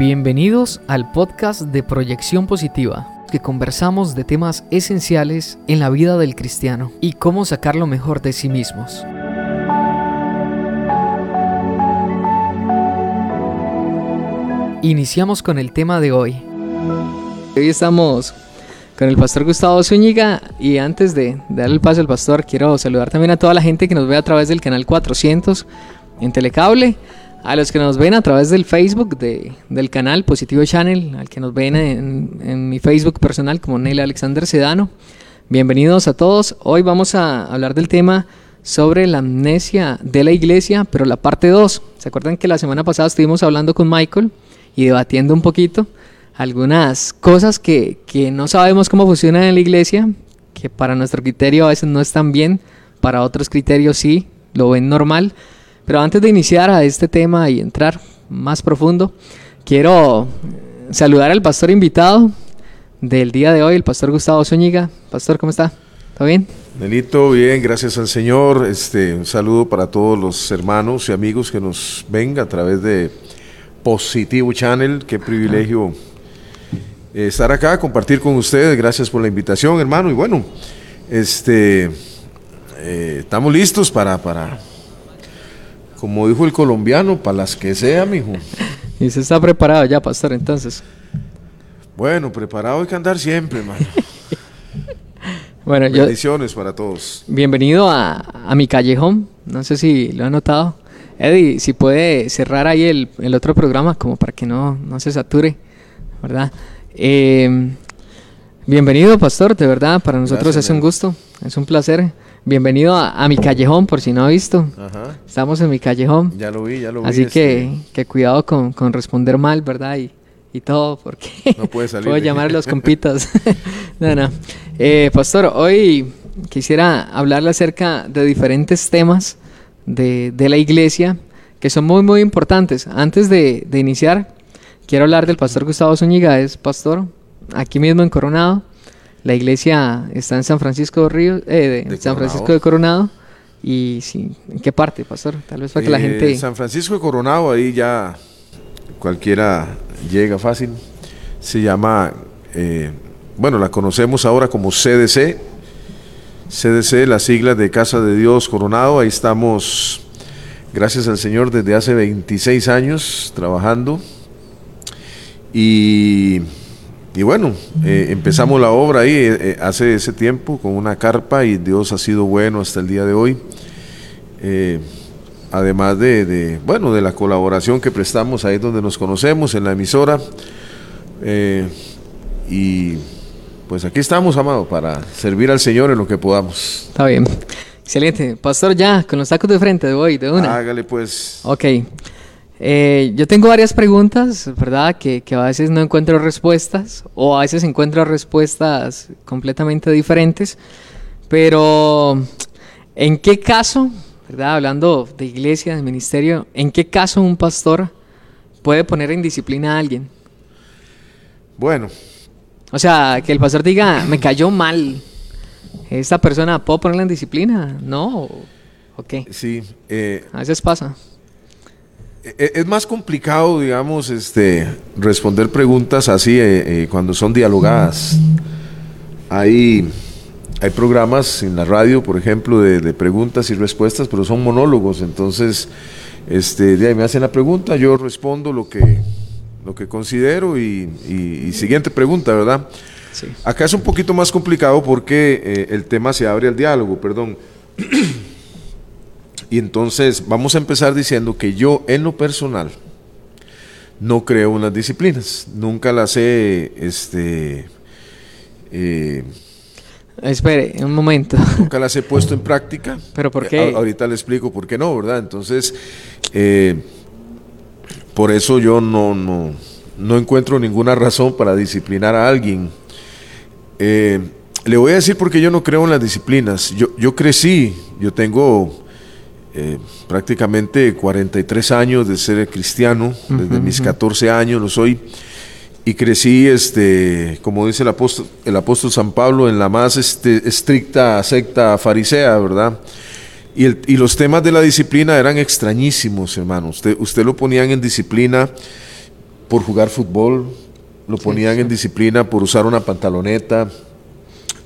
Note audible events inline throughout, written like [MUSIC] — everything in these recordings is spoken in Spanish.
Bienvenidos al podcast de Proyección Positiva, que conversamos de temas esenciales en la vida del cristiano y cómo sacar lo mejor de sí mismos. Iniciamos con el tema de hoy. Hoy estamos con el pastor Gustavo Zúñiga y antes de darle el paso al pastor quiero saludar también a toda la gente que nos ve a través del canal 400 en Telecable, a los que nos ven a través del Facebook de, del canal Positivo Channel, al que nos ven en, en mi Facebook personal como Nelly Alexander Sedano. Bienvenidos a todos. Hoy vamos a hablar del tema sobre la amnesia de la iglesia, pero la parte 2. ¿Se acuerdan que la semana pasada estuvimos hablando con Michael y debatiendo un poquito algunas cosas que, que no sabemos cómo funcionan en la iglesia, que para nuestro criterio a veces no están bien, para otros criterios sí, lo ven normal. Pero antes de iniciar a este tema y entrar más profundo, quiero saludar al pastor invitado del día de hoy, el pastor Gustavo Zúñiga. Pastor, ¿cómo está? ¿Todo bien? Nelito, bien, gracias al Señor. Este, un saludo para todos los hermanos y amigos que nos ven a través de Positivo Channel. Qué privilegio eh, estar acá, compartir con ustedes. Gracias por la invitación, hermano. Y bueno, este, eh, estamos listos para, para, como dijo el colombiano, para las que sea, mijo. Y se está preparado ya, pastor, entonces. Bueno, preparado hay que andar siempre, hermano. [LAUGHS] Bueno, yo, Bendiciones para todos. bienvenido a, a mi callejón. No sé si lo ha notado. Eddie, si puede cerrar ahí el, el otro programa, como para que no, no se sature, ¿verdad? Eh, bienvenido, pastor, de verdad, para nosotros Gracias, es un gusto, es un placer. Bienvenido a, a mi callejón, por si no ha visto. Ajá. Estamos en mi callejón. Ya lo vi, ya lo vi. Así este, que, que cuidado con, con responder mal, ¿verdad? Y, y todo, porque No puede [LAUGHS] salir puedo llamar a los compitas. [LAUGHS] [LAUGHS] no, no. Eh, pastor, hoy quisiera hablarle acerca de diferentes temas de, de la iglesia que son muy, muy importantes. Antes de, de iniciar, quiero hablar del pastor Gustavo Zúñiga, es pastor aquí mismo en Coronado. La iglesia está en San Francisco de Río, eh, de, De San Coronado. Francisco de Coronado. Y sí, ¿en qué parte, pastor? Tal vez para que la Eh, gente... San Francisco de Coronado, ahí ya cualquiera llega fácil. Se llama, eh, bueno, la conocemos ahora como CDC. CDC, las siglas de Casa de Dios Coronado. Ahí estamos, gracias al Señor, desde hace 26 años trabajando. Y, y bueno, eh, empezamos la obra ahí eh, eh, hace ese tiempo con una carpa y Dios ha sido bueno hasta el día de hoy. Eh, además de, de, bueno, de la colaboración que prestamos ahí donde nos conocemos, en la emisora. Y pues aquí estamos, amado, para servir al Señor en lo que podamos. Está bien. Excelente. Pastor, ya, con los tacos de frente de hoy, de una. Hágale pues. Ok. Eh, yo tengo varias preguntas, ¿verdad? Que, que a veces no encuentro respuestas o a veces encuentro respuestas completamente diferentes. Pero, ¿en qué caso, ¿verdad? Hablando de iglesia, de ministerio, ¿en qué caso un pastor puede poner en disciplina a alguien? Bueno, O sea, que el pastor diga, me cayó mal. ¿Esta persona puedo ponerla en disciplina? ¿No? ¿O- ¿O qué? sí. eh, A veces pasa. E- es más complicado, digamos, este, responder preguntas así eh, eh, cuando son dialogadas. Hay, hay programas en la radio, por ejemplo, de, de preguntas y respuestas, pero son monólogos. Entonces, este, de ahí me hacen la pregunta, yo respondo lo que, lo que considero y, y- y siguiente pregunta, ¿verdad? Sí. Acá es un poquito más complicado porque eh, el tema se abre al diálogo, perdón. [CLEARS THROAT] y entonces vamos a empezar diciendo que yo en lo personal no creo en las disciplinas, nunca las he, este, eh, Espere, un momento. nunca las he puesto en práctica. [LAUGHS] ¿Pero por Eh, qué? a- ahorita le explico por qué no, ¿verdad? Entonces, eh, por eso yo no, no, no encuentro ninguna razón para disciplinar a alguien. Eh, le voy a decir por qué yo no creo en las disciplinas. Yo, yo crecí, yo tengo eh, prácticamente 43 años de ser cristiano, desde mis 14 años lo soy. Y crecí, este, como dice el apóstol, el apóstol San Pablo, en la más este, estricta secta farisea, ¿verdad? Y, el- y los temas de la disciplina eran extrañísimos, hermano. Usted, usted lo ponían en disciplina por jugar fútbol, lo ponían en disciplina por usar una pantaloneta,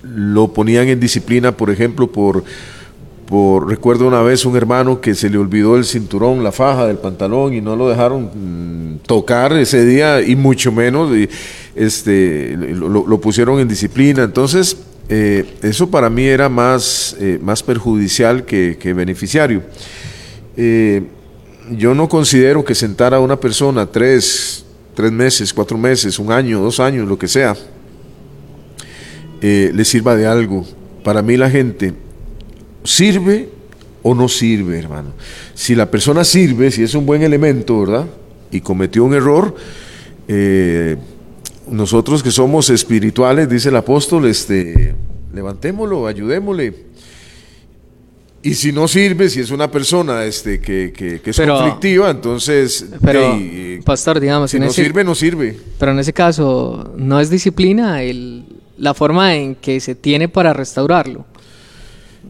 lo ponían en disciplina, por ejemplo, por, por, recuerdo una vez un hermano que se le olvidó el cinturón, la faja del pantalón y no lo dejaron mm, tocar ese día y mucho menos este, lo, pusieron en disciplina. Entonces, eh, eso para mí era más, eh, más perjudicial que, beneficiario. Eh, yo no considero que sentar a una persona tres, tres meses, cuatro meses, un año, dos años, lo que sea, le sirva de algo. Para mí la gente sirve o no sirve, hermano. Si la persona sirve, si es un buen elemento, ¿verdad? Y cometió un error, eh, nosotros que somos espirituales, dice el apóstol, este, levantémoslo, ayudémosle. Y si no sirve, si es una persona este, que, que, es conflictiva, entonces... Pero, pastor, digamos... Si no sirve, no sirve. Pero en ese caso, ¿no es disciplina el, la forma en que se tiene para restaurarlo?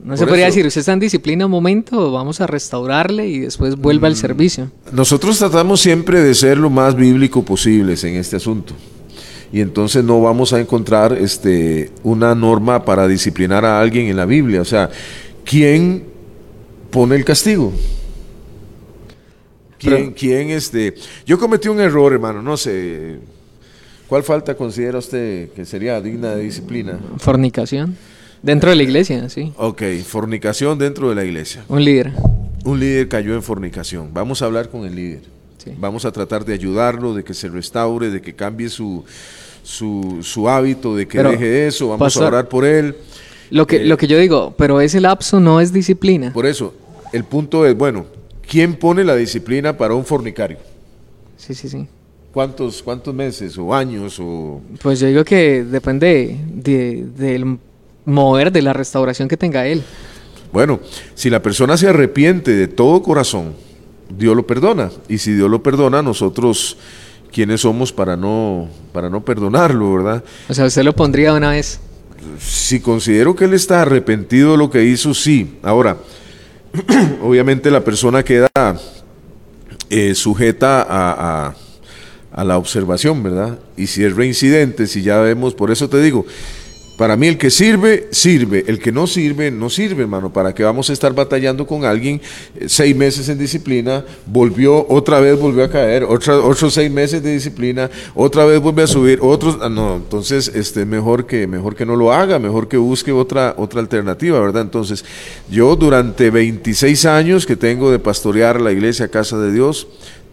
No se podría decir, usted está en disciplina un momento, vamos a restaurarle y después vuelva al mm, servicio. Nosotros tratamos siempre de ser lo más bíblico posible en este asunto. Y entonces no vamos a encontrar este, una norma para disciplinar a alguien en la Biblia. O sea, ¿quién pone el castigo? ¿Quién, ¿quién este? Yo cometí un error, hermano, no sé. ¿Cuál falta considera usted que sería digna de disciplina? Fornicación. Dentro de la iglesia, sí. Ok, fornicación dentro de la iglesia. Un líder. Un líder cayó en fornicación. Vamos a hablar con el líder. Vamos a tratar de ayudarlo, de que se restaure, de que cambie su, su, hábito, de que deje eso. Vamos a orar por él. Lo que, lo que yo digo, pero ese lapso no es disciplina. Por eso, el punto es, bueno, ¿quién pone la disciplina para un fornicario? Sí, sí, sí. ¿Cuántos, cuántos meses o años? O... Pues yo digo que depende del mover, de la restauración que tenga él. Bueno, si la persona se arrepiente de todo corazón, Dios lo perdona. Y si Dios lo perdona, nosotros, ¿quiénes somos para no, para no perdonarlo, verdad? O sea, usted lo pondría una vez si considero que él está arrepentido de lo que hizo, sí. Ahora, [CLEARS THROAT] obviamente la persona queda eh, sujeta a, a, a, la observación, ¿verdad? Y si es reincidente, si ya vemos, por eso te digo, para mí el que sirve, sirve. El que no sirve, no sirve, hermano. ¿Para qué vamos a estar batallando con alguien eh, seis meses en disciplina? Volvió, otra vez volvió a caer, otra, otros seis meses de disciplina, otra vez vuelve a subir, otros... Ah, no, entonces, este, mejor que, mejor que no lo haga, mejor que busque otra, otra alternativa, ¿verdad? Entonces, yo durante 26 años que tengo de pastorear la iglesia Casa de Dios,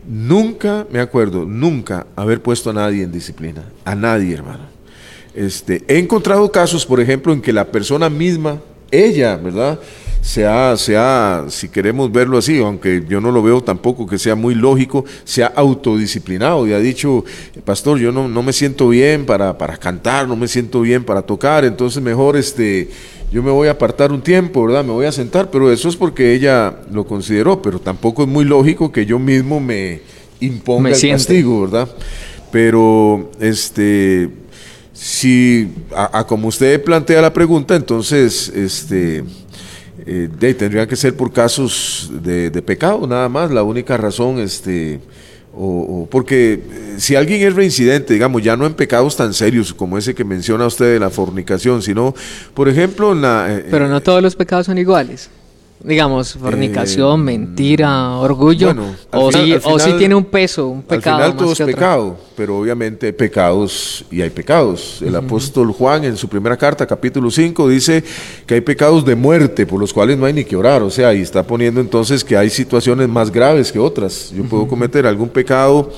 nunca, me acuerdo, nunca haber puesto a nadie en disciplina. A nadie, hermano. Este, he encontrado casos, por ejemplo, en que la persona misma, ella, ¿verdad? Se ha, se ha, si queremos verlo así, aunque yo no lo veo tampoco que sea muy lógico, se ha autodisciplinado y ha dicho, pastor, yo no, no me siento bien para, para cantar, no me siento bien para tocar, entonces mejor este, yo me voy a apartar un tiempo, ¿verdad? Me voy a sentar, pero eso es porque ella lo consideró, pero tampoco es muy lógico que yo mismo me imponga el castigo, ¿verdad? Pero este si, a, como usted plantea la pregunta, entonces, este, eh, tendría que ser por casos de, pecado, nada más, la única razón, este, o, porque eh, si alguien es reincidente, digamos, ya no en pecados tan serios como ese que menciona usted de la fornicación, sino, por ejemplo, en la... Eh, Pero no todos los pecados son iguales digamos, fornicación, eh, mentira, orgullo, o, si, tiene un peso, un pecado. Al final todo es pecado, pero obviamente hay pecados y hay pecados. El apóstol Juan en su primera carta, capítulo 5, dice que hay pecados de muerte por los cuales no hay ni que orar, o sea, y está poniendo entonces que hay situaciones más graves que otras. Yo puedo cometer algún pecado,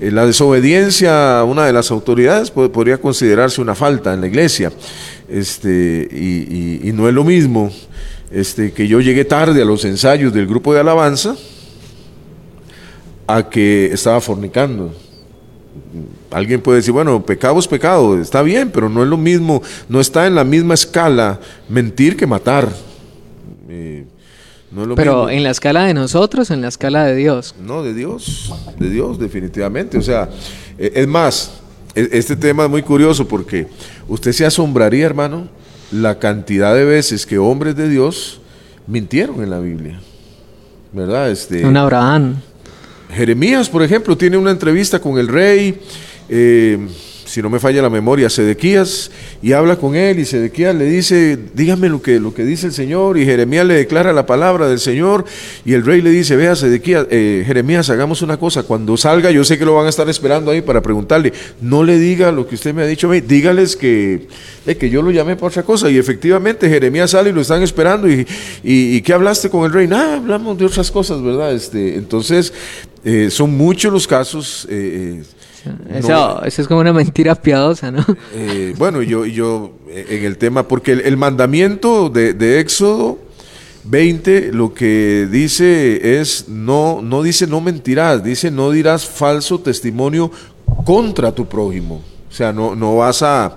eh, la desobediencia a una de las autoridades podría considerarse una falta en la iglesia, este, y no es lo mismo este, que yo llegué tarde a los ensayos del grupo de alabanza a que estaba fornicando. Alguien puede decir, bueno, pecado es pecado, está bien, pero no es lo mismo, no está en la misma escala mentir que matar. Eh, pero en la escala de nosotros, en la escala de Dios. No, de Dios, de Dios, definitivamente. O sea, eh, es más, e, este tema es muy curioso porque usted se asombraría, hermano, la cantidad de veces que hombres de Dios mintieron en la Biblia. ¿Verdad? Este, un Abraham. Jeremías, por ejemplo, tiene una entrevista con el rey. Eh, si no me falla la memoria, Sedequías, y habla con él, y Sedequías le dice, dígame lo que, lo que dice el Señor, y Jeremías le declara la palabra del Señor, y el rey le dice, vea Sedequías, eh, Jeremías, hagamos una cosa, cuando salga, yo sé que lo van a estar esperando ahí para preguntarle, no le diga lo que usted me ha dicho dígales que, eh, que yo lo llamé para otra cosa, y efectivamente Jeremías sale y lo están esperando, y, y, ¿qué hablaste con el rey? Nada, hablamos de otras cosas, ¿verdad? Este, entonces, eh, son muchos los casos. Eh, eso, es como una mentira piadosa, ¿no? Eh, bueno, yo, yo en el tema, porque el, mandamiento de, Éxodo 20 lo que dice es, no, no dice no mentirás, dice no dirás falso testimonio contra tu prójimo. O sea, no, no vas a,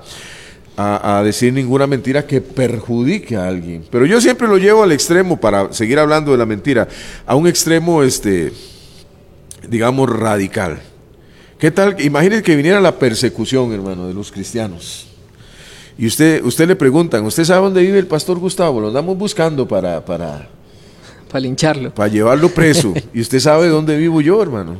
a, decir ninguna mentira que perjudique a alguien. Pero yo siempre lo llevo al extremo, para seguir hablando de la mentira, a un extremo, este, digamos, radical. ¿Qué tal? Imagínense que viniera la persecución, hermano, de los cristianos. Y usted, usted le preguntan, ¿usted sabe dónde vive el pastor Gustavo? Lo andamos buscando para... Para, para lincharlo. Para llevarlo preso. [LAUGHS] ¿Y usted sabe dónde vivo yo, hermano?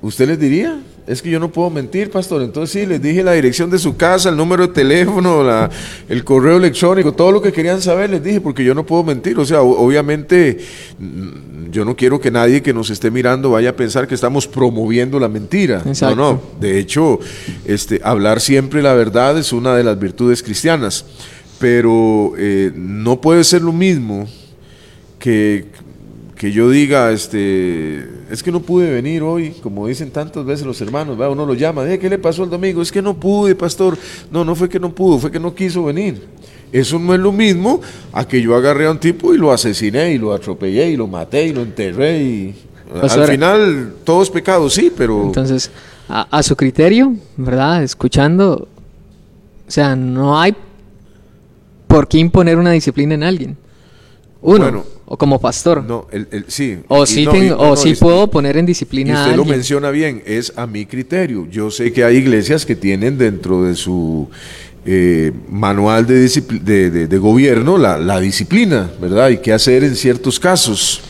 ¿Usted les diría? Es que yo no puedo mentir, pastor. Entonces sí, les dije la dirección de su casa, el número de teléfono, la, el correo electrónico, todo lo que querían saber les dije, porque yo no puedo mentir. O sea, obviamente mm, yo no quiero que nadie que nos esté mirando vaya a pensar que estamos promoviendo la mentira. No, no. De hecho, este, hablar siempre la verdad es una de las virtudes cristianas. Pero eh, no puede ser lo mismo que que yo diga, este, es que no pude venir hoy, como dicen tantas veces los hermanos, ¿va? uno lo llama, ¿qué le pasó el domingo? Es que no pude, pastor. No, no fue que no pudo, fue que no quiso venir. Eso no es lo mismo a que yo agarré a un tipo y lo asesiné y lo atropellé y lo maté y lo enterré y al final todo es pecado, sí, pero... Entonces, a, a su criterio, ¿verdad? Escuchando, o sea, no hay por qué imponer una disciplina en alguien. Uno, o como pastor. No, el, sí. O sí, o puedo poner en disciplina. usted lo menciona bien, es a mi criterio. Yo sé que hay iglesias que tienen dentro de su eh, manual de, de, gobierno la, disciplina, ¿verdad? Y qué hacer en ciertos casos.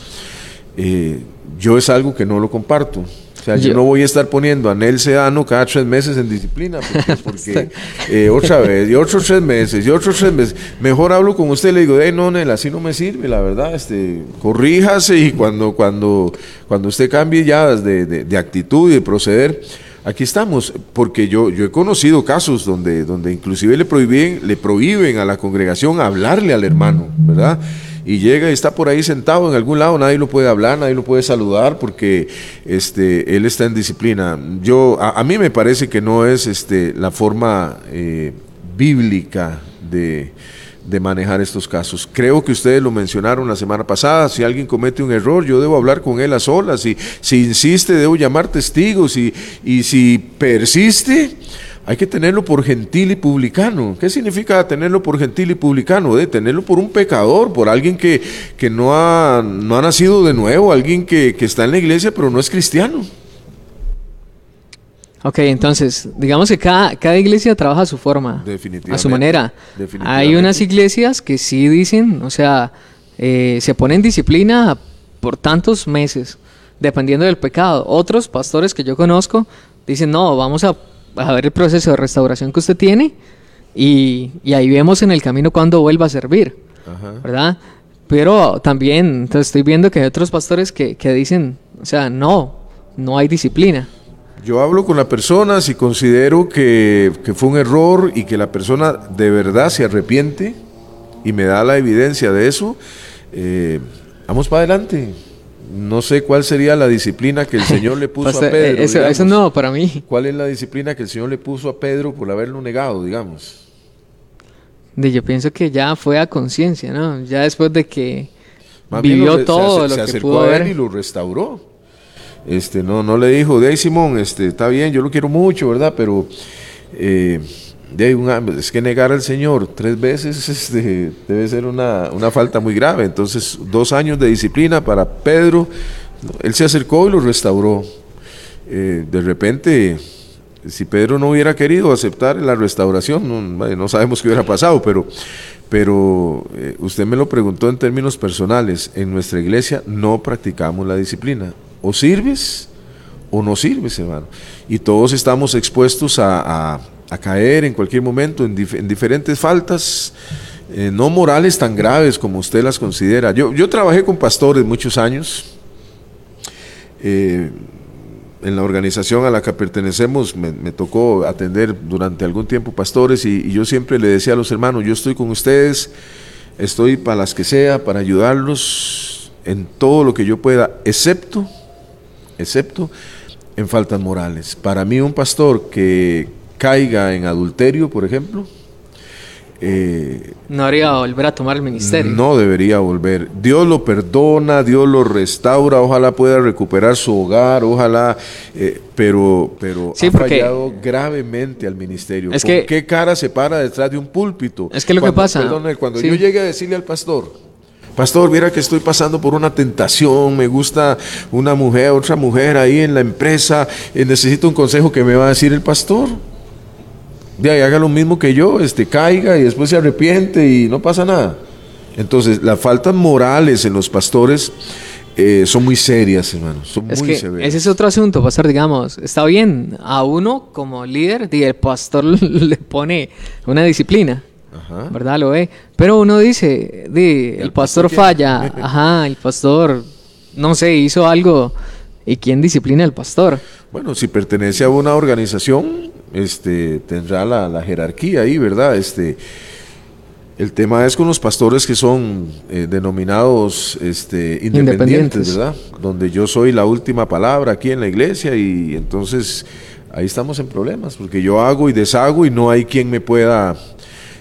Eh, yo es algo que no lo comparto sea, yo, no voy a estar poniendo a Nel Sedano cada tres meses en disciplina, porque, [LAUGHS] eh, otra vez, y otros tres meses, y otros tres meses. Mejor hablo con usted y le digo, hey, no, Nel, así no me sirve, la verdad, este, corríjase y cuando, cuando, cuando usted cambie ya de, de, actitud y de proceder, aquí estamos, porque yo, yo he conocido casos donde, donde inclusive le prohíben, le prohíben a la congregación hablarle al hermano, ¿verdad? Y llega y está por ahí sentado en algún lado, nadie lo puede hablar, nadie lo puede saludar porque este, él está en disciplina. Yo, a, mí me parece que no es este, la forma eh, bíblica de, manejar estos casos. Creo que ustedes lo mencionaron la semana pasada, si alguien comete un error, yo debo hablar con él a solas, y si insiste, debo llamar testigos, y, y si persiste, hay que tenerlo por gentil y publicano. ¿Qué significa tenerlo por gentil y publicano? De tenerlo por un pecador, por alguien que, no, ha, no ha nacido de nuevo, alguien que, está en la iglesia pero no es cristiano. Ok, entonces, digamos que cada, cada iglesia trabaja a su forma, a su manera. Hay unas iglesias que sí dicen, o sea, eh, se ponen disciplina por tantos meses, dependiendo del pecado. Otros pastores que yo conozco dicen, no, vamos a a ver el proceso de restauración que usted tiene y, ahí vemos en el camino cuando vuelva a servir, ¿verdad? Pero también entonces estoy viendo que hay otros pastores que, dicen, o sea, no, no hay disciplina. Yo hablo con la persona si considero que, fue un error y que la persona de verdad se arrepiente y me da la evidencia de eso, eh, vamos para adelante. No sé cuál sería la disciplina que el [LAUGHS] Señor le puso a Pedro. Eso, no, para mí. ¿Cuál es la disciplina que el Señor le puso a Pedro por haberlo negado, digamos? De, yo pienso que ya fue a conciencia, ¿no? Ya después de que vivió todo lo que pudo a él y lo restauró. Este, no, no le dijo, de ahí Simón, este, está bien, yo lo quiero mucho, ¿verdad? Pero eh, de es que negar al Señor tres veces [LAUGHS] este, debe ser una, falta muy grave. Entonces, dos años de disciplina para Pedro, él se acercó y lo restauró. Eh, de repente, si Pedro no hubiera querido aceptar la restauración, no, sabemos qué hubiera pasado, pero, pero eh, usted me lo preguntó en términos personales. En nuestra iglesia no practicamos la disciplina. O sirves o no sirves, hermano. Y todos estamos expuestos a, caer en cualquier momento en, diferentes faltas, eh, no morales tan graves como usted las considera. Yo, yo trabajé con pastores muchos años. Eh, en la organización a la que pertenecemos me, tocó atender durante algún tiempo pastores y, yo siempre le decía a los hermanos, yo estoy con ustedes, estoy para las que sea, para ayudarlos en todo lo que yo pueda, excepto, excepto en faltas morales. Para mí un pastor que caiga en adulterio, por ejemplo, eh, no debería volver a tomar el ministerio. No debería volver. Dios lo perdona, Dios lo restaura, ojalá pueda recuperar su hogar, ojalá, eh, pero, pero ha fallado gravemente al ministerio. Es que, qué cara se para detrás de un púlpito? Es que lo que pasa. cuando yo llegue a decirle al pastor, Pastor, mira que estoy pasando por una tentación, me gusta una mujer, otra mujer ahí en la empresa, eh, necesito un consejo que me va a decir el pastor de ahí haga lo mismo que yo, este, caiga y después se arrepiente y no pasa nada. Entonces, las faltas morales en los pastores eh, son muy serias, hermano. Son es muy que severas. Ese es otro asunto, pastor, digamos. Está bien, a uno como líder, el pastor [LAUGHS] le pone una disciplina. ¿Verdad? Lo ve. Pero uno dice, el, pastor, falla. [LAUGHS] Ajá, el pastor, no sé, hizo algo. ¿Y quién disciplina al pastor? Bueno, si pertenece a una organización, este, tendrá la, jerarquía ahí, ¿verdad? Este, el tema es con los pastores que son eh, denominados este, independientes, ¿verdad? Donde yo soy la última palabra aquí en la iglesia y entonces ahí estamos en problemas, porque yo hago y deshago y no hay quien me pueda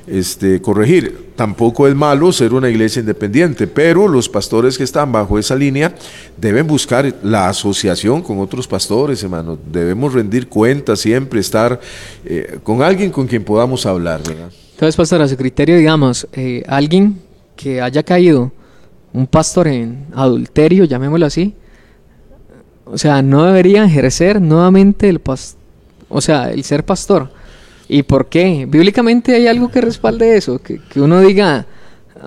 este, corregir. Tampoco es malo ser una iglesia independiente, pero los pastores que están bajo esa línea deben buscar la asociación con otros pastores, hermano. Debemos rendir cuentas siempre, estar eh, con alguien con quien podamos hablar. Entonces, pastor, a su criterio, digamos, eh, alguien que haya caído, un pastor en adulterio, llamémoslo así, o sea, no debería ejercer nuevamente el o sea, el ser pastor ¿Y por qué? Bíblicamente hay algo que respalde eso, que, uno diga,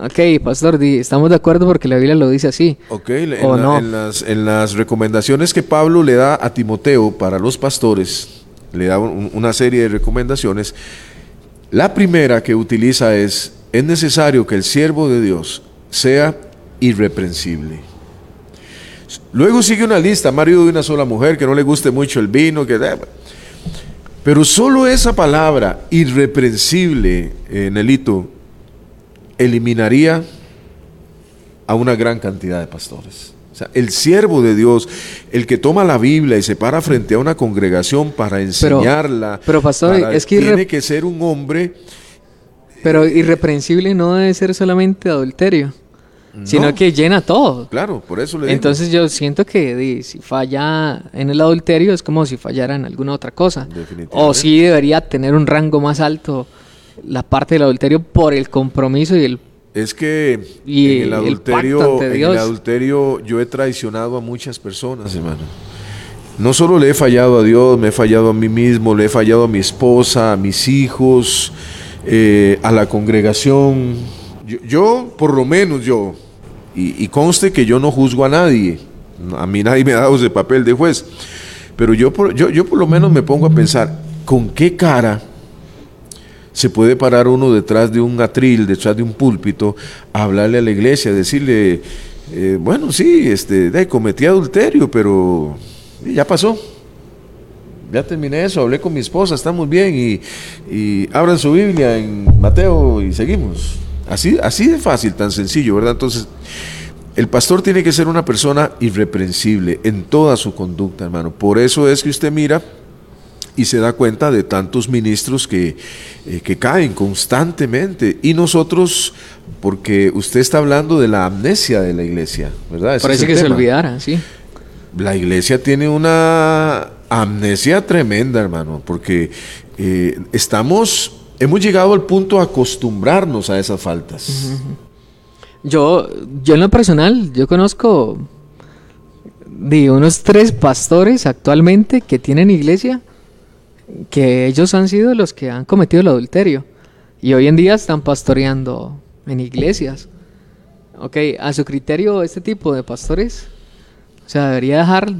ok, pastor, estamos de acuerdo porque la Biblia lo dice así. Ok, en, las, en, las, recomendaciones que Pablo le da a Timoteo para los pastores, le da una serie de recomendaciones. La primera que utiliza es, es necesario que el siervo de Dios sea irreprensible. Luego sigue una lista, marido de una sola mujer, que no le guste mucho el vino, que... Pero solo esa palabra, irreprensible, eh, Nelito, eliminaría a una gran cantidad de pastores. O sea, el siervo de Dios, el que toma la Biblia y se para frente a una congregación para enseñarla. Pero, pastor, es que tiene que ser un hombre. Pero irreprensible no debe ser solamente adulterio sino que llena todo. Claro, por eso le Entonces yo siento que si falla en el adulterio es como si fallara en alguna otra cosa. O sí debería tener un rango más alto la parte del adulterio por el compromiso y el es que en el adulterio, en el adulterio yo he traicionado a muchas personas, hermano. No solo le he fallado a Dios, me he fallado a mí mismo, le he fallado a mi esposa, a mis hijos, eh, a la congregación. Yo, por lo menos yo, y, conste que yo no juzgo a nadie. A mí nadie me ha dado ese papel de juez. Pero yo por, yo, yo por lo menos me pongo a pensar, ¿con qué cara se puede parar uno detrás de un atril, detrás de un púlpito, a hablarle a la iglesia, decirle, eh, bueno, sí, este, cometí adulterio, pero ya pasó. Ya terminé eso, hablé con mi esposa, estamos bien y, y abran su Biblia en Mateo y seguimos. Así, así de fácil, tan sencillo, ¿verdad? Entonces, el pastor tiene que ser una persona irreprensible en toda su conducta, hermano. Por eso es que usted mira y se da cuenta de tantos ministros que, eh, que caen constantemente. Y nosotros, porque usted está hablando de la amnesia de la iglesia, ¿verdad? Parece que se olvidara, sí. La iglesia tiene una amnesia tremenda, hermano, porque eh, estamos hemos llegado al punto de acostumbrarnos a esas faltas. Yo, yo en lo personal, yo conozco de unos tres pastores actualmente que tienen iglesia, que ellos han sido los que han cometido el adulterio y hoy en día están pastoreando en iglesias. Ok, a su criterio, este tipo de pastores O sea, debería dejar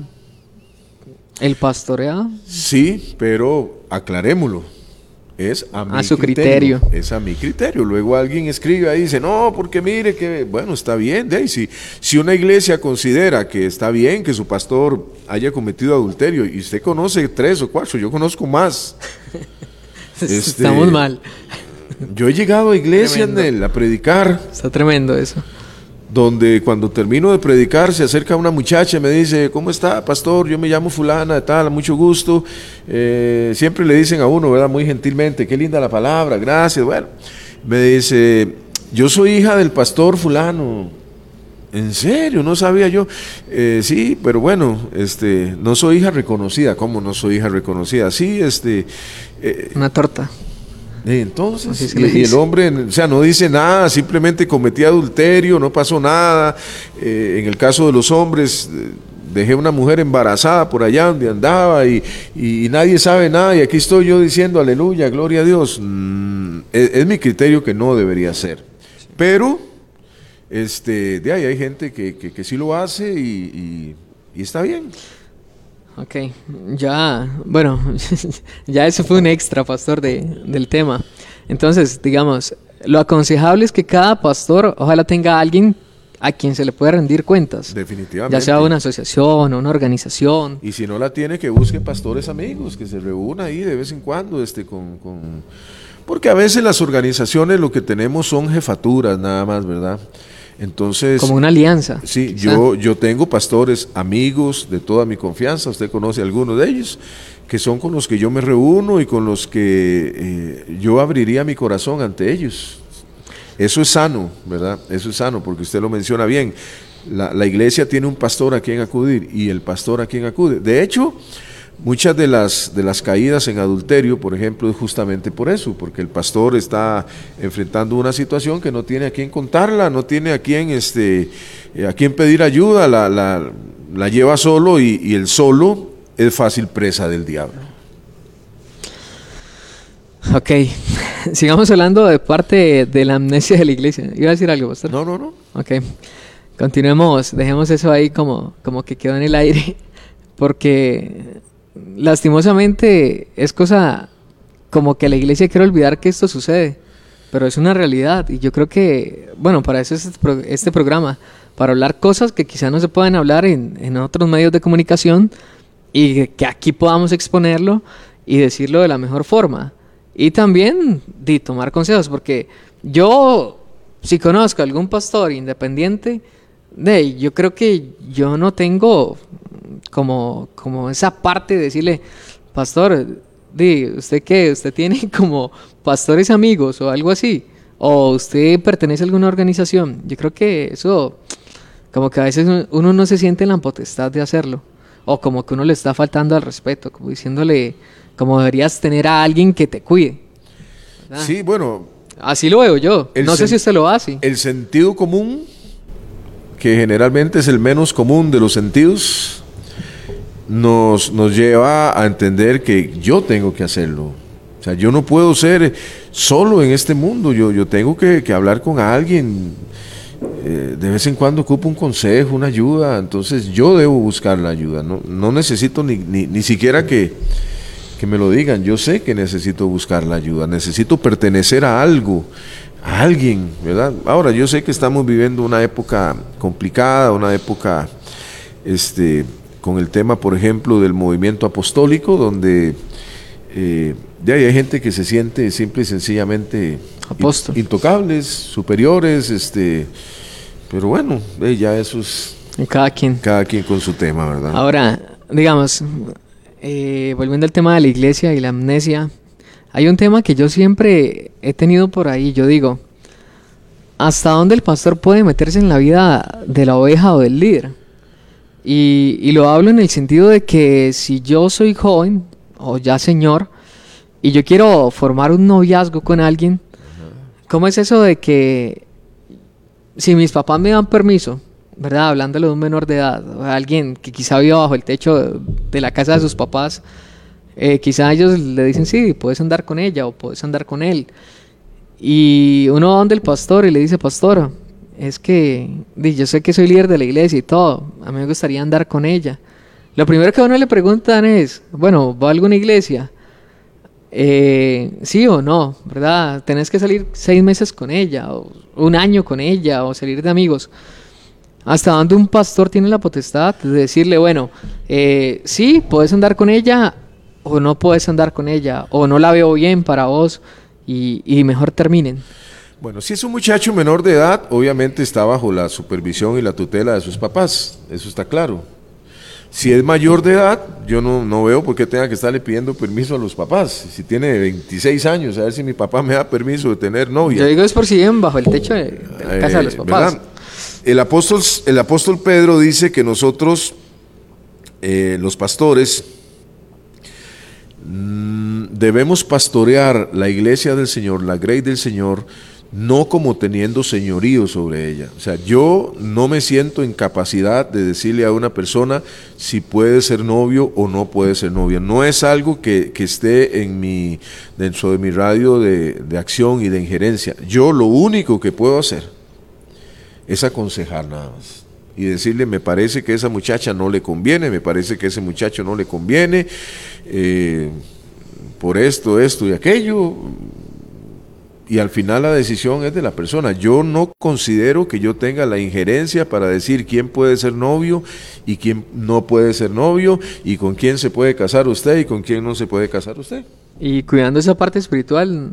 el pastoreado. Sí, pero aclarémoslo. Es a mi A su criterio. Es a mi criterio. Luego alguien escribe ahí y dice, no, porque mire que, bueno, está bien. Ahí, si, una iglesia considera que está bien que su pastor haya cometido adulterio y usted conoce tres o cuatro, yo conozco más. [LAUGHS] Este, Estamos mal. Yo he llegado a iglesia Tremendo. Nel, a predicar Está tremendo eso. Donde cuando termino de predicar se acerca una muchacha y me dice, ¿cómo está, pastor? Yo me llamo fulana, de tal, mucho gusto. Eh, siempre le dicen a uno, ¿verdad? Muy gentilmente, qué linda la palabra, gracias. Bueno, me dice, yo soy hija del pastor fulano. ¿En serio? No sabía yo. Eh, sí, pero bueno, este, no soy hija reconocida. ¿Cómo no soy hija reconocida? Sí, este, eh, Una torta. Entonces, y, el hombre, o sea, no dice nada, simplemente cometí adulterio, no pasó nada. Eh, en el caso de los hombres, eh, dejé una mujer embarazada por allá donde andaba y, y nadie sabe nada y aquí estoy yo diciendo aleluya, gloria a Dios. Mm, es, es mi criterio que no debería ser. Pero, este, de ahí hay gente que, que, que sí lo hace y- y está bien. Ok, ya, bueno, [LAUGHS] ya eso fue un extra, pastor, de, del tema. Entonces, digamos, lo aconsejable es que cada pastor ojalá tenga a alguien a quien se le pueda rendir cuentas. Definitivamente. Ya sea una asociación o una organización. Y si no la tiene, que busque pastores amigos, que se reúna ahí de vez en cuando, este, con, con- porque a veces las organizaciones lo que tenemos son jefaturas nada más, ¿verdad? Entonces, Como una alianza. sí, yo, yo tengo pastores amigos de toda mi confianza, usted conoce algunos de ellos, que son con los que yo me reúno y con los que eh, yo abriría mi corazón ante ellos. Eso es sano, ¿verdad? Eso es sano, porque usted lo menciona bien. La, la iglesia tiene un pastor a quien acudir y el pastor a quien acude. De hecho, muchas de las, de las caídas en adulterio, por ejemplo, es justamente por eso, porque el pastor está enfrentando una situación que no tiene a quien contarla, no tiene a quien, este, eh, a quien pedir ayuda, la, la- la lleva solo y, y el solo es fácil presa del diablo. Ok, [LAUGHS] sigamos hablando de parte de la amnesia de la iglesia. ¿Iba a decir algo, pastor? No, no, no. Ok, continuemos, dejemos eso ahí como, como que quedó en el aire, [LAUGHS] porque lastimosamente es cosa como que la iglesia quiere olvidar que esto sucede, pero es una realidad y yo creo que, bueno, para eso es este, este programa, para hablar cosas que quizá no se pueden hablar en, en otros medios de comunicación y que aquí podamos exponerlo y decirlo de la mejor forma. Y también de tomar consejos, porque yo, si conozco a algún pastor independiente, de, yo creo que yo no tengo como, como esa parte de decirle, pastor, di, ¿usted qué? ¿Usted tiene [LAUGHS] como pastores amigos o algo así? ¿O usted pertenece a alguna organización? Yo creo que eso, como que a veces uno no se siente en la potestad de hacerlo. O como que uno le está faltando al respeto, como diciéndole, como deberías tener a alguien que te cuide. ¿verdad? Sí, bueno, Así lo veo yo. No sé si usted lo hace. El sentido común, que generalmente es el menos común de los sentidos, nos, nos lleva a entender que yo tengo que hacerlo. O sea, yo no puedo ser solo en este mundo, yo, yo tengo que, que hablar con alguien. eh, de vez en cuando ocupo un consejo, una ayuda, entonces yo debo buscar la ayuda. No, no necesito ni, ni, ni siquiera que, que me lo digan. Yo sé que necesito buscar la ayuda, necesito pertenecer a algo, a alguien, ¿verdad? Ahora, yo sé que estamos viviendo una época complicada, una época este, con el tema, por ejemplo, del movimiento apostólico, donde eh, ya hay gente que se siente simple y sencillamente Apóstol. intocables, superiores, este, pero bueno, eh, ya eso es cada quien. cada quien con su tema, ¿verdad? Ahora, digamos, eh, volviendo al tema de la iglesia y la amnesia, hay un tema que yo siempre he tenido por ahí. Yo digo, ¿hasta dónde el pastor puede meterse en la vida de la oveja o del líder? Y, y lo hablo en el sentido de que si yo soy joven o ya señor y yo quiero formar un noviazgo con alguien, ¿cómo es eso de que si mis papás me dan permiso, ¿verdad? Hablándole de un menor de edad, o alguien que quizá viva bajo el techo de, de la casa de sus papás, eh, quizá ellos le dicen, sí, puedes andar con ella o puedes andar con él. Y uno va donde el pastor y le dice, pastor, es que yo sé que soy líder de la iglesia y todo, a mí me gustaría andar con ella. Lo primero que a uno le preguntan es, bueno, ¿va a alguna iglesia? Eh, sí o no, ¿verdad? Tenés que salir seis meses con ella, o un año con ella, o salir de amigos. ¿Hasta dónde un pastor tiene la potestad de decirle, bueno, eh, sí, puedes andar con ella, o no puedes andar con ella, o no la veo bien para vos, y, y mejor terminen? Bueno, si es un muchacho menor de edad, obviamente está bajo la supervisión y la tutela de sus papás, eso está claro. Si es mayor de edad, yo no, no veo por qué tenga que estarle pidiendo permiso a los papás. Si tiene 26 años, a ver si mi papá me da permiso de tener novia. Yo digo es por si viven bajo el techo de, de la casa de los Eh, papás. ¿verdad? El apóstol, el apóstol Pedro dice que nosotros, eh, los pastores, mm, debemos pastorear la iglesia del Señor, la grey del Señor, no como teniendo señorío sobre ella. O sea, yo no me siento en capacidad de decirle a una persona si puede ser novio o no puede ser novia. No es algo que, que esté en mi, dentro de mi radio de, de acción y de injerencia. Yo lo único que puedo hacer es aconsejar nada más. Y decirle, me parece que esa muchacha no le conviene, me parece que ese muchacho no le conviene, eh, por esto, esto y aquello. Y al final la decisión es de la persona. Yo no considero que yo tenga la injerencia para decir quién puede ser novio y quién no puede ser novio y con quién se puede casar usted y con quién no se puede casar usted. Y cuidando esa parte espiritual,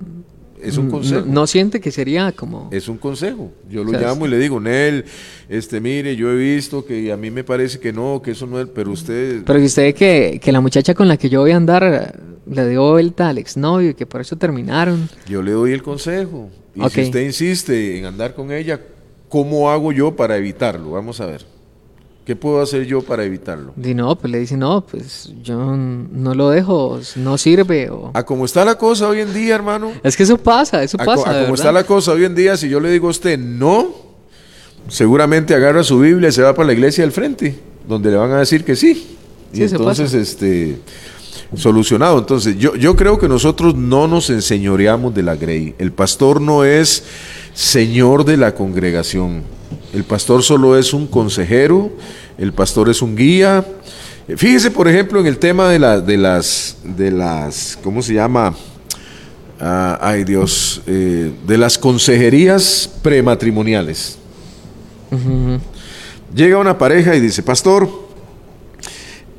Es un no- consejo. No, siente que sería como... Es un consejo. Yo lo O sea, llamo y le digo, Nel, este, mire, yo he visto que a mí me parece que no, que eso no es, pero usted, Pero si usted que, que la muchacha con la que yo voy a andar le dio vuelta al exnovio y que por eso terminaron. yo le doy el consejo. Y si usted insiste en andar con ella, ¿cómo hago yo para evitarlo? Vamos a ver. ¿Qué puedo hacer yo para evitarlo? Y no, pues le dice, no, pues yo no lo dejo, no sirve. O... A como está la cosa hoy en día, hermano, Es que eso pasa, eso a, co- pasa. a como está la cosa hoy en día, si yo le digo a usted no, seguramente agarra su Biblia y se va para la iglesia del frente, donde le van a decir que sí. Y Sí, entonces, este, solucionado. Entonces, yo, yo creo que nosotros no nos enseñoreamos de la grey. El pastor no es señor de la congregación. El pastor solo es un consejero, el pastor es un guía. Fíjese, por ejemplo, en el tema de, la- de las, de las, ¿cómo se llama? Ah, ay Dios, eh, de las consejerías prematrimoniales. Llega una pareja y dice, pastor,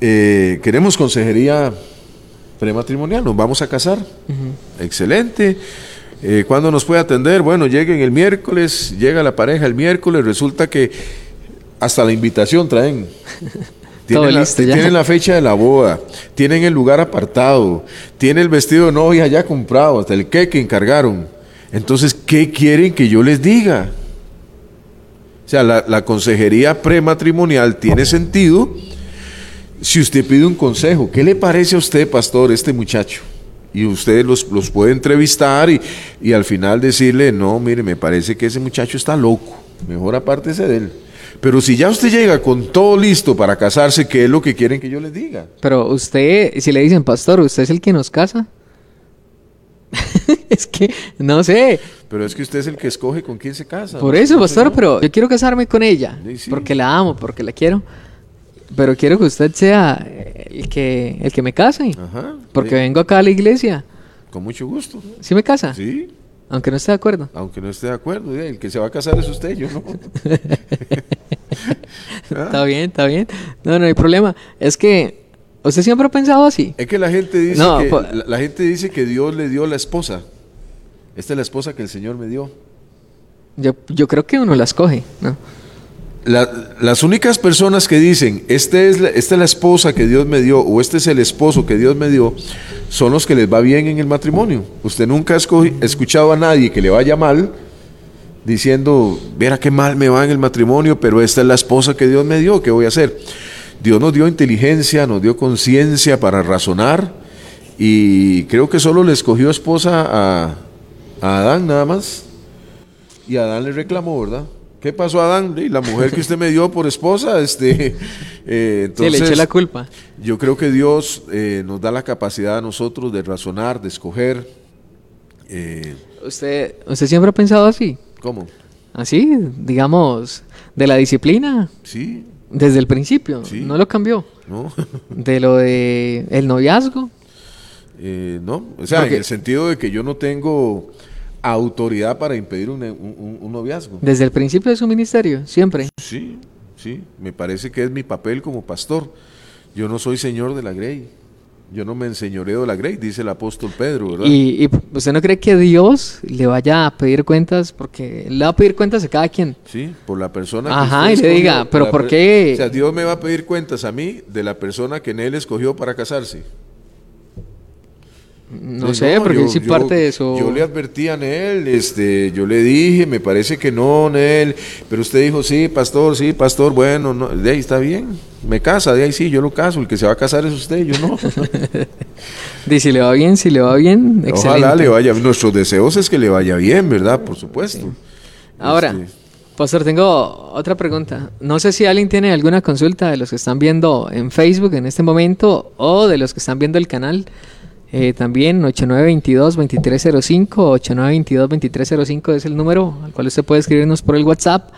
eh, queremos consejería prematrimonial, nos vamos a casar. Excelente. Eh, ¿Cuándo nos puede atender? Bueno, lleguen el miércoles, llega la pareja el miércoles, resulta que hasta la invitación traen. [LAUGHS] Todo Tienen la, listo ya. tienen la fecha de la boda, tienen el lugar apartado, tienen el vestido de novia ya comprado, hasta el que encargaron. Entonces, ¿qué quieren que yo les diga? O sea, la, la consejería prematrimonial tiene sentido si usted pide un consejo. ¿Qué le parece a usted, pastor, este muchacho? Y usted los, los puede entrevistar y, y al final decirle, no, mire, me parece que ese muchacho está loco. Mejor apártese de él. Pero si ya usted llega con todo listo para casarse, ¿qué es lo que quieren que yo les diga? Pero usted, si le dicen, pastor, ¿usted es el que nos casa? [LAUGHS] es que, no sé. Pero es que usted es el que escoge con quién se casa. Por eso, pastor, pero yo quiero casarme con ella. Sí, sí. Porque la amo, porque la quiero. Pero quiero que usted sea el que, el que me case. Ajá. Porque vengo acá a la iglesia. Con mucho gusto. ¿Sí me casa? Sí. Aunque no esté de acuerdo. Aunque no esté de acuerdo, el que se va a casar es usted, yo no. [LAUGHS] Ah. Está bien, está bien. No, no hay problema. Es que usted siempre ha pensado así. Es que la gente dice No, que la, la gente dice que Dios le dio la esposa. Esta es la esposa que el Señor me dio. Yo, yo creo que uno la escoge, ¿no? La- las únicas personas que dicen, este es la- esta es la esposa que Dios me dio o este es el esposo que Dios me dio, son los que les va bien en el matrimonio. Usted nunca ha escuchado a nadie que le vaya mal diciendo, viera qué mal me va en el matrimonio, pero esta es la esposa que Dios me dio, ¿qué voy a hacer? Dios nos dio inteligencia, nos dio conciencia para razonar y creo que solo le escogió esposa a, a Adán nada más. Y Adán le reclamó, ¿verdad? ¿Qué pasó, Adán? Y la mujer que usted me dio por esposa, este, [LAUGHS] eh, Sí, le entonces, eché la culpa. yo creo que Dios eh, nos da la capacidad a nosotros de razonar, de escoger. eh, ¿Usted, ¿Usted siempre ha pensado así? ¿Cómo? Así, digamos, de la disciplina. Sí. Desde el principio. No lo cambió. No. [LAUGHS] de lo de el noviazgo. Eh, no, o sea, en el sentido de que yo no tengo autoridad para impedir un, noviazgo. Desde el principio de su ministerio, siempre. Sí, sí, me parece que es mi papel como pastor. Yo no soy señor de la grey. Yo no me enseñoreo de la grey, dice el apóstol Pedro, ¿verdad? Y, usted no cree que Dios le vaya a pedir cuentas, porque le va a pedir cuentas a cada quien. Sí, por la persona que Ajá, y le diga, pero ¿por qué? O sea, Dios me va a pedir cuentas a mí de la persona que en él escogió para casarse. No sé, porque yo, sí parte de eso. Yo le advertí a él, este, yo le dije, me parece que no, Nel, pero usted dijo, sí, pastor, sí, pastor, bueno, no, de ahí está bien, me casa, de ahí sí, yo lo caso, el que se va a casar es usted, yo no. [LAUGHS] Dice, si le va bien, si le va bien, excelente. Ojalá le vaya, nuestros deseos es que le vaya bien, ¿verdad? Por supuesto. Ahora, este, pastor, tengo otra pregunta. No sé si alguien tiene alguna consulta de los que están viendo en Facebook en este momento o de los que están viendo el canal. Eh, también 8922-2305, 8922-2305 es el número al cual usted puede escribirnos por el WhatsApp.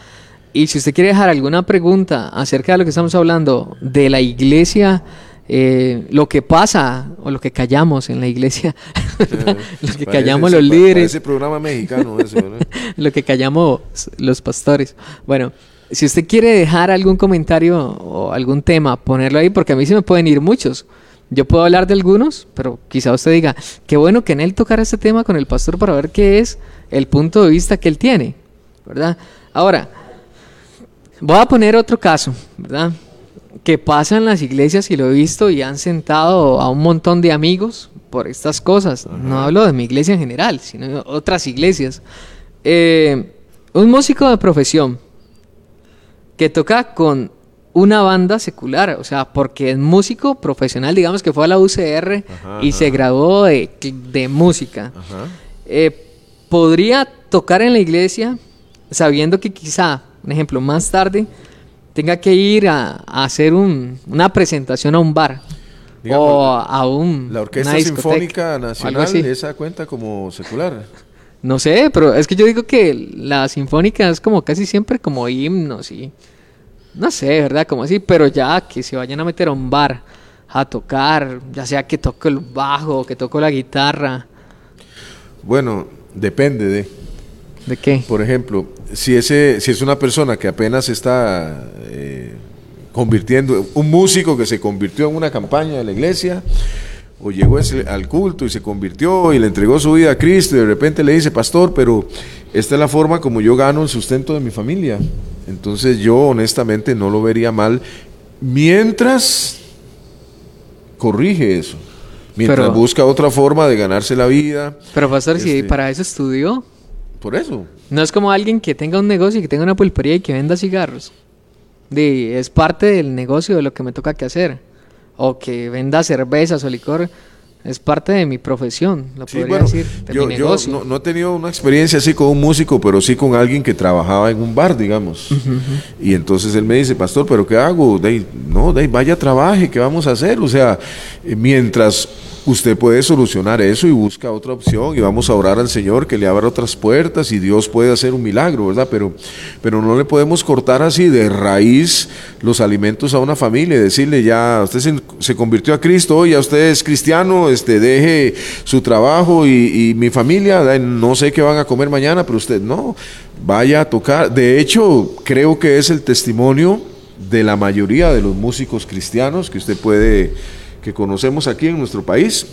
Y si usted quiere dejar alguna pregunta acerca de lo que estamos hablando de la iglesia, eh, lo que pasa o lo que callamos en la iglesia, [LAUGHS] lo que callamos los líderes. Ese programa mexicano, [LAUGHS] lo que callamos los pastores. Bueno, si usted quiere dejar algún comentario o algún tema, ponerlo ahí, porque a mí se me pueden ir muchos. Yo puedo hablar de algunos, pero quizá usted diga, qué bueno que en él tocara este tema con el pastor para ver qué es el punto de vista que él tiene, ¿verdad? Ahora, voy a poner otro caso, ¿verdad? Que pasa en las iglesias y lo he visto y han sentado a un montón de amigos por estas cosas. No hablo de mi iglesia en general, sino de otras iglesias. Eh, un músico de profesión que toca con una banda secular, o sea, porque es músico profesional, digamos que fue a la UCR y se graduó de, música. Eh, podría tocar en la iglesia sabiendo que quizá, un ejemplo, más tarde tenga que ir a, hacer una presentación a un bar. o a un la orquesta sinfónica nacional esa cuenta como secular no sé pero es que yo digo que la sinfónica es como casi siempre como himnos y no sé, ¿verdad? Como así, pero ya que se vayan a meter a un bar a tocar, ya sea que toque el bajo, que toque la guitarra. Bueno, depende de. ¿De qué? Por ejemplo, si, ese, si es una persona que apenas está eh, convirtiendo, un músico que se convirtió en una campaña de la iglesia, o llegó al culto y se convirtió y le entregó su vida a Cristo y de repente le dice, pastor, pero esta es la forma como yo gano el sustento de mi familia. Entonces yo honestamente no lo vería mal mientras corrige eso. Mientras busca otra forma de ganarse la vida. Pero pastor, si este, para eso estudió. Por eso. No es como alguien que tenga un negocio y que tenga una pulpería y que venda cigarros. es parte del negocio de lo que me toca que hacer. O que venda cervezas o licor es parte de mi profesión, lo podría decir, de yo, mi negocio. Yo no, he tenido una experiencia así con un músico, pero sí con alguien que trabajaba en un bar, digamos. Y entonces él me dice, pastor, ¿pero qué hago? no, vaya, trabaje, ¿qué vamos a hacer? O sea, eh, mientras usted puede solucionar eso y busca otra opción y vamos a orar al Señor que le abra otras puertas y Dios puede hacer un milagro, ¿verdad? Pero, pero no le podemos cortar así de raíz los alimentos a una familia y decirle ya, usted se, convirtió a Cristo, ya usted es cristiano, este, deje su trabajo y, y mi familia, no sé qué van a comer mañana, pero usted no, vaya a tocar. De hecho, creo que es el testimonio de la mayoría de los músicos cristianos que usted puede conocemos aquí en nuestro país,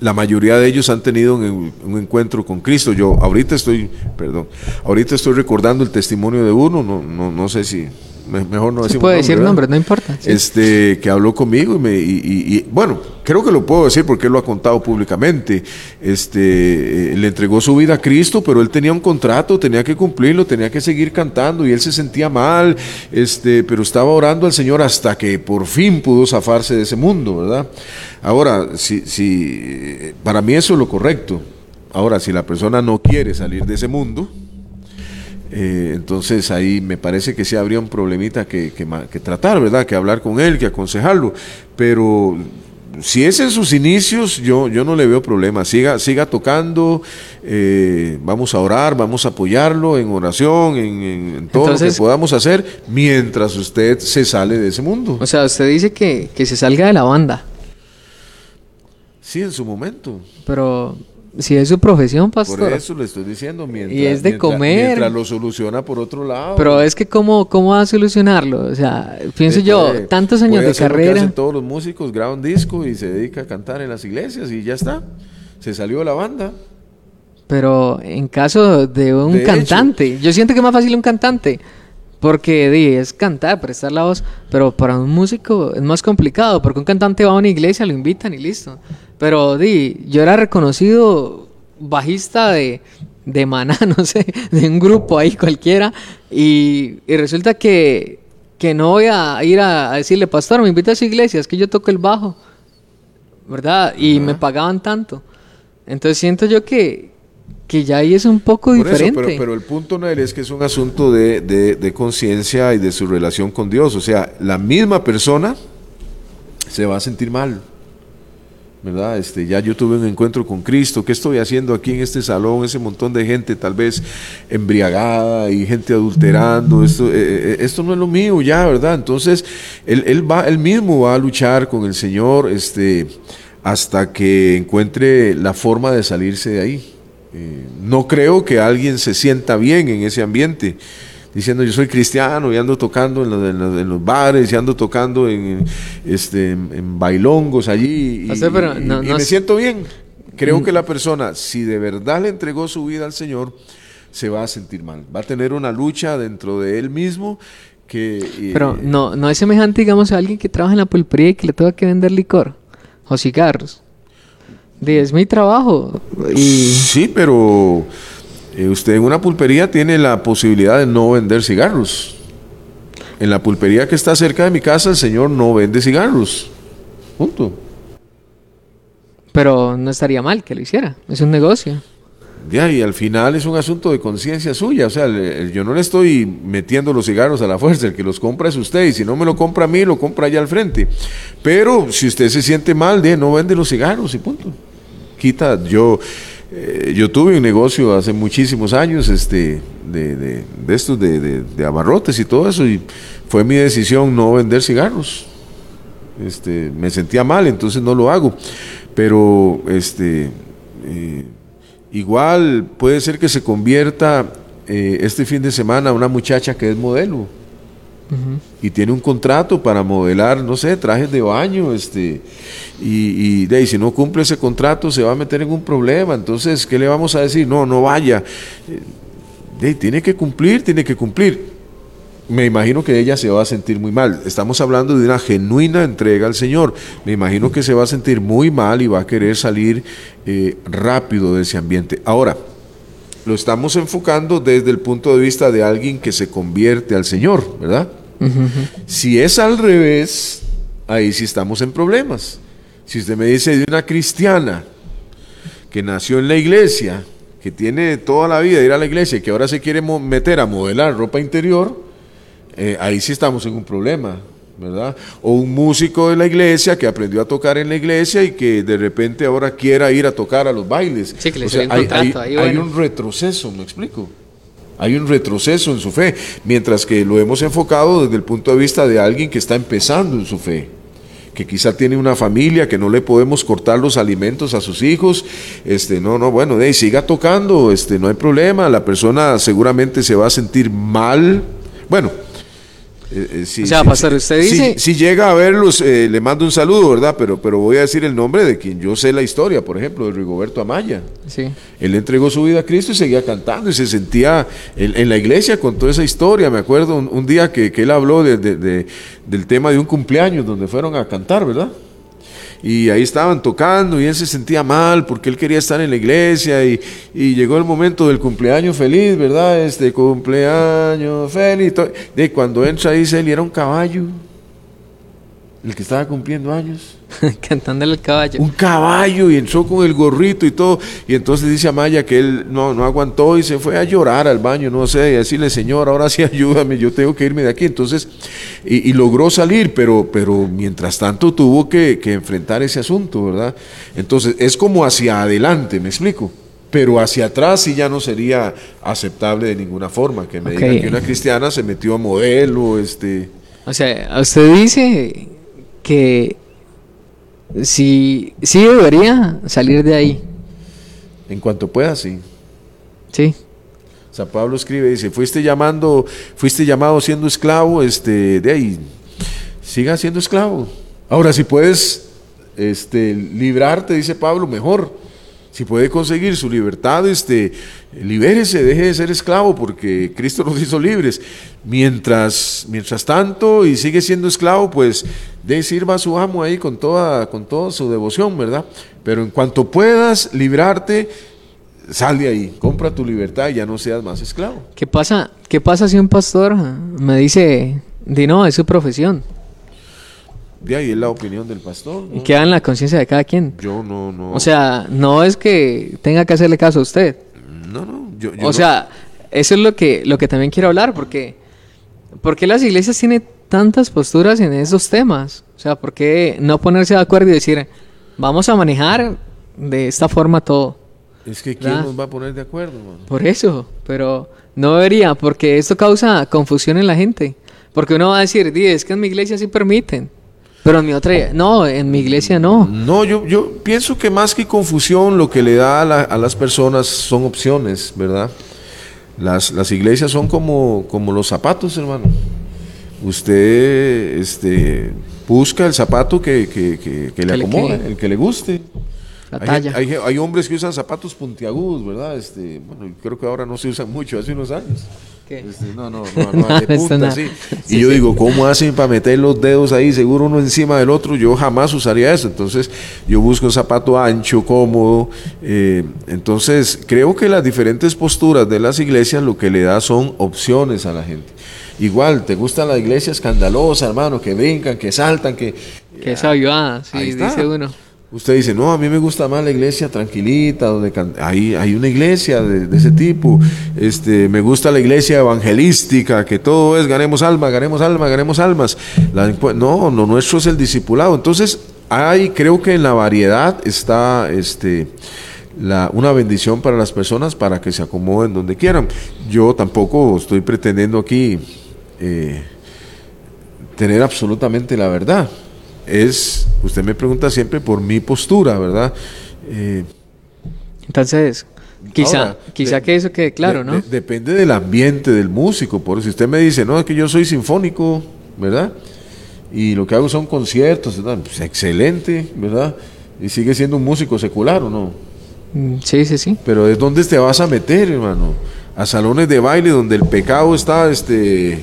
la mayoría de ellos han tenido un, encuentro con Cristo. Yo ahorita estoy, perdón, ahorita estoy recordando el testimonio de uno, no, no, no sé si mejor no decimos puede decir nombre, no importa. Este, que habló conmigo y, me, y, bueno, creo que lo puedo decir porque él lo ha contado públicamente. Este, eh, le entregó su vida a Cristo, pero él tenía un contrato, tenía que cumplirlo, tenía que seguir cantando y él se sentía mal, este, pero estaba orando al Señor hasta que por fin pudo zafarse de ese mundo, ¿verdad? Ahora, si, si, para mí eso es lo correcto. Ahora, si la persona no quiere salir de ese mundo, eh, entonces ahí me parece que sí habría un problemita que, que, tratar, ¿verdad? Que hablar con él, que aconsejarlo. Pero si es en sus inicios, yo, yo no le veo problema. Siga, siga tocando, eh, vamos a orar, vamos a apoyarlo en oración, en, todo lo que podamos hacer, mientras usted se sale de ese mundo. O sea, usted dice que, que se salga de la banda. Sí, en su momento. Pero si es su profesión, pastor. Por eso le estoy diciendo, mientras, y es de comer. Mientras lo soluciona por otro lado. Pero es que, ¿cómo, cómo va a solucionarlo? O sea, pienso yo, tantos años de carrera. todos los músicos, graba un disco y se dedica a cantar en las iglesias y ya está. Se salió de la banda. Pero en caso de un cantante, yo siento que es más fácil un cantante. Porque di, es cantar, prestar la voz, pero para un músico es más complicado, porque un cantante va a una iglesia, lo invitan y listo. Pero di, yo era reconocido bajista de, de Maná, [LAUGHS] no sé, de un grupo ahí cualquiera, y, resulta que, que, no voy a ir a, decirle, pastor, me invita a su iglesia, es que yo toco el bajo, ¿verdad? Y me pagaban tanto. Entonces siento yo que, que ya ahí es un poco diferente. pero, el punto, Noel, es que es un asunto de, de, conciencia y de su relación con Dios. O sea, la misma persona se va a sentir mal. ¿verdad? Este, ya yo tuve un encuentro con Cristo, ¿qué estoy haciendo aquí en este salón? Ese montón de gente tal vez embriagada y gente adulterando, esto, eh, eh, esto no es lo mío ya, ¿verdad? Entonces, él, él, va, él mismo va a luchar con el Señor este, hasta que encuentre la forma de salirse de ahí. Eh, no creo que alguien se sienta bien en ese ambiente, diciendo yo soy cristiano y ando tocando en los, bares y ando tocando en, este, en, bailongos allí y, me siento bien. Creo mm. que la persona, si de verdad le entregó su vida al Señor, se va a sentir mal. Va a tener una lucha dentro de él mismo que... Eh, Pero no, no es semejante, digamos, a alguien que trabaja en la pulpería y que le toca que vender licor o cigarros es mi trabajo. Y... Sí, pero eh, usted en una pulpería tiene la posibilidad de no vender cigarros. En la pulpería que está cerca de mi casa, el señor no vende cigarros. Punto. Pero no estaría mal que lo hiciera. Es un negocio. Ya, y al final es un asunto de conciencia suya. O sea, yo no le estoy metiendo los cigarros a la fuerza. El que los compra es usted. Y si no me lo compra a mí, lo compra allá al frente. Pero si usted se siente mal, de no vende los cigarros y punto Yo, eh, yo tuve un negocio hace muchísimos años este, de, de, de estos de, de, abarrotes y todo eso, y fue mi decisión no vender cigarros. Este, me sentía mal, entonces no lo hago. Pero este, eh, igual puede ser que se convierta eh, este fin de semana una muchacha que es modelo y tiene un contrato para modelar, no sé, trajes de baño, este, y, de si no cumple ese contrato se va a meter en un problema, entonces, ¿qué le vamos a decir? No, no vaya. Eh, de tiene que cumplir, tiene que cumplir. Me imagino que ella se va a sentir muy mal. Estamos hablando de una genuina entrega al Señor. Me imagino que se va a sentir muy mal y va a querer salir eh, rápido de ese ambiente. Ahora, lo estamos enfocando desde el punto de vista de alguien que se convierte al Señor, ¿verdad? Si es al revés, ahí sí estamos en problemas. Si usted me dice de una cristiana que nació en la iglesia, que tiene toda la vida de ir a la iglesia y que ahora se quiere meter a modelar ropa interior, eh, ahí sí estamos en un problema, ¿verdad? O un músico de la iglesia que aprendió a tocar en la iglesia y que de repente ahora quiera ir a tocar a los bailes. Sí, que le hay un retroceso, ¿me explico? Hay un retroceso en su fe, mientras que lo hemos enfocado desde el punto de vista de alguien que está empezando en su fe que quizá tiene una familia, que no le podemos cortar los alimentos a sus hijos, este, no, no, bueno, de siga tocando, este, no hay problema, la persona seguramente se va a sentir mal. Bueno, eh, eh, o sea, usted dice... Si, llega a verlos, eh, le mando un saludo, ¿verdad? Pero, pero voy a decir el nombre de quien yo sé la historia, por ejemplo, de Rigoberto Amaya. Sí. Él entregó su vida a Cristo y seguía cantando y se sentía en, la iglesia con toda esa historia. Me acuerdo un, día que, él habló del tema de un cumpleaños donde fueron a cantar, ¿verdad? Y ahí estaban tocando y él se sentía mal porque él quería estar en la iglesia y, llegó el momento del cumpleaños feliz, ¿verdad? Este cumpleaños feliz. De cuando entra dice él y era un caballo. El que estaba cumpliendo años. [LAUGHS] Cantándole el caballo. Un caballo y entró con el gorrito y todo. Y entonces dice a Maya que él no, no aguantó y se fue a llorar al baño, no sé, y decirle, Señor, ahora sí [LAUGHS] ayúdame, yo tengo que irme de aquí. Entonces, y, logró salir, pero, pero mientras tanto tuvo que, enfrentar ese asunto, ¿verdad? Entonces, es como hacia adelante, ¿me explico? Pero hacia atrás sí ya no sería aceptable de ninguna forma que me diga que una cristiana se metió a modelo, este... O sea, usted dice que sí, sí debería salir de ahí. En cuanto pueda, sí. Sí. San Pablo escribe, dice, fuiste llamando, fuiste llamado siendo esclavo, este, de ahí, siga siendo esclavo. Ahora, si puedes este, librarte, dice Pablo, mejor. Si puede conseguir su libertad, este, libérese, deje de ser esclavo, porque Cristo nos hizo libres. Mientras, mientras tanto, y sigue siendo esclavo, pues de sirva a su amo ahí con toda, con toda su devoción, ¿verdad? Pero en cuanto puedas librarte, sal de ahí, compra tu libertad y ya no seas más esclavo. ¿Qué pasa, qué pasa si un pastor me dice, di no, es su profesión? De ahí es la opinión del pastor. Y queda en la conciencia de cada quien. Yo no, no. O sea, no es que tenga que hacerle caso a usted. No, no. Yo, o sea, eso es lo que, lo que también quiero hablar, porque, porque las iglesias tienen tantas posturas en esos temas. O sea, ¿por qué no ponerse de acuerdo y decir, vamos a manejar de esta forma todo? Es que ¿quién nos va a poner de acuerdo? Por eso, pero no debería, porque esto causa confusión en la gente. Porque uno va a decir, es que en mi iglesia sí permiten. Pero en mi otra, no, en mi iglesia no. No, yo, yo pienso que más que confusión, lo que le da a, las personas son opciones, ¿verdad? Las, las iglesias son como, como los zapatos, hermano. Usted este, busca el zapato que, que, le acomode, el que le guste. La talla. Hay, hay, hombres que usan zapatos puntiagudos, ¿verdad? Este, bueno, creo que ahora no se usan mucho, hace unos años. Este, no, no, no, no, [LAUGHS] de punta, sí. [LAUGHS] Y yo digo, ¿cómo hacen para meter los dedos ahí, seguro uno encima del otro? Yo jamás usaría eso. Entonces, yo busco un zapato ancho, cómodo. Eh, entonces, creo que las diferentes posturas de las iglesias lo que le da son opciones a la gente. Igual, ¿te gusta la iglesia escandalosa, hermano? Que brincan, que saltan, que... Que es avivada, sí, dice uno. Usted dice, no, a mí me gusta más la iglesia tranquilita, donde hay, hay una iglesia de, ese tipo. Este, me gusta la iglesia evangelística, que todo es ganemos almas, ganemos almas, ganemos almas. no, lo nuestro es el discipulado. Entonces, hay, creo que en la variedad está este, la, una bendición para las personas para que se acomoden donde quieran. Yo tampoco estoy pretendiendo aquí eh, tener absolutamente la verdad es, usted me pregunta siempre por mi postura, ¿verdad? Eh, Entonces, quizá, quizá que eso quede claro, ¿no? depende del ambiente del músico, por si usted me dice, no, es que yo soy sinfónico, ¿verdad? Y lo que hago son conciertos, pues excelente, ¿verdad? Y sigue siendo un músico secular, ¿o no? Mm, sí, sí, sí. Pero es donde te vas a meter, hermano. A salones de baile donde el pecado está, este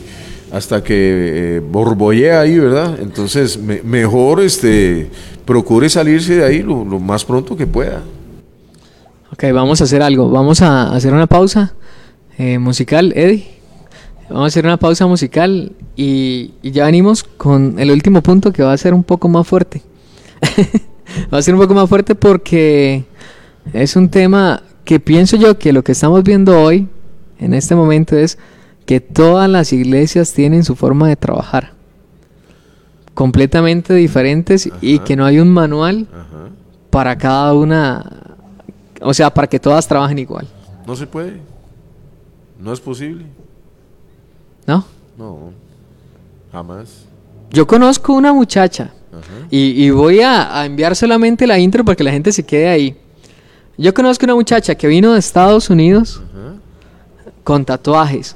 hasta que eh, ahí, ¿verdad? Entonces, mejor este, procure salirse de ahí lo, más pronto que pueda. Ok, vamos a hacer algo. Vamos a hacer una pausa eh, musical, Eddie. Vamos a hacer una pausa musical y, ya venimos con el último punto que va a ser un poco más fuerte. [LAUGHS] va a ser un poco más fuerte porque es un tema que pienso yo que lo que estamos viendo hoy, en este momento, es que todas las iglesias tienen su forma de trabajar completamente diferentes y que no hay un manual para cada una, o sea, para que todas trabajen igual. No se puede, no es posible. ¿No? No, jamás. Yo conozco una muchacha y, voy a, a, enviar solamente la intro para que la gente se quede ahí. Yo conozco una muchacha que vino de Estados Unidos con tatuajes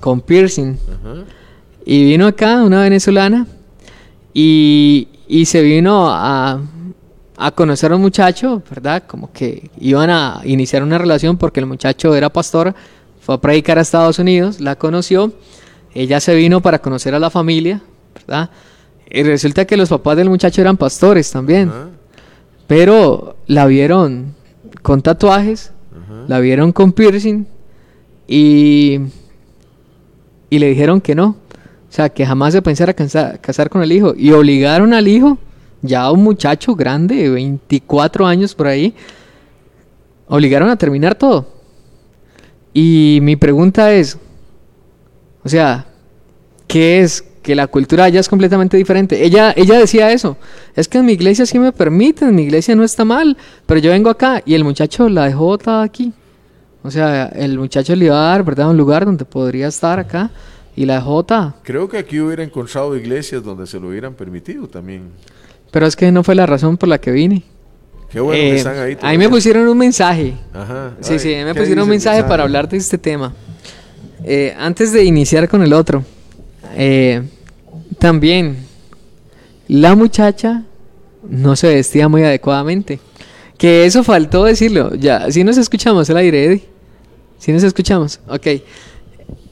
con piercing. Y vino acá una venezolana y, se vino a, a conocer a un muchacho, ¿verdad? Como que iban a iniciar una relación porque el muchacho era pastor, fue a predicar a Estados Unidos, la conoció, ella se vino para conocer a la familia, ¿verdad? Y resulta que los papás del muchacho eran pastores también, pero la vieron con tatuajes, la vieron con piercing y y le dijeron que no, O sea, que jamás se pensara casar, casar con el hijo. Y obligaron al hijo, ya un muchacho grande, de 24 años por ahí, obligaron a terminar todo. Y mi pregunta es, o sea, ¿qué es? Que la cultura allá es completamente diferente. Ella, ella decía eso. Es que en mi iglesia sí me permiten, mi iglesia no está mal, pero yo vengo acá y el muchacho la dejó botada aquí. O sea, el muchacho le iba a dar, ¿verdad? Un lugar donde podría estar acá y la botada. Creo que aquí hubiera encontrado iglesias donde se lo hubieran permitido también. Pero es que no fue la razón por la que vine. Qué bueno que Eh, están ahí. ahí me todavía. pusieron un mensaje. Ajá. Sí, Ay, sí, me ¿qué pusieron un mensaje para hablar de este tema. Eh, antes de iniciar con el otro, eh, también la muchacha no se vestía muy adecuadamente. Que eso faltó decirlo. Ya, si nos escuchamos el aire, Eddie. Si nos escuchamos, ok.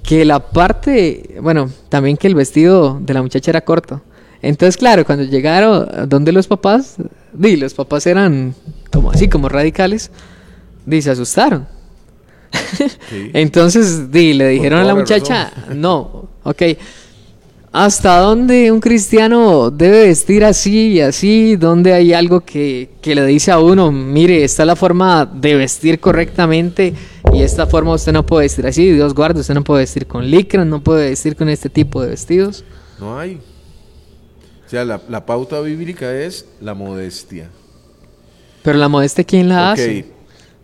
Que la parte, bueno, también que el vestido de la muchacha era corto. Entonces, claro, cuando llegaron donde los papás, di, los papás eran como así, como radicales, di, se asustaron. Sí. [LAUGHS] Entonces, di, le dijeron a la muchacha, no, ok, ¿hasta dónde un cristiano debe vestir así y así? ¿Dónde hay algo que, que le dice a uno, mire, esta es la forma de vestir correctamente y esta forma usted no puede vestir así, Dios guarde, usted no puede vestir con licra, no puede vestir con este tipo de vestidos? No hay. O sea, la, la pauta bíblica es la modestia. Pero la modestia, ¿quién la hace?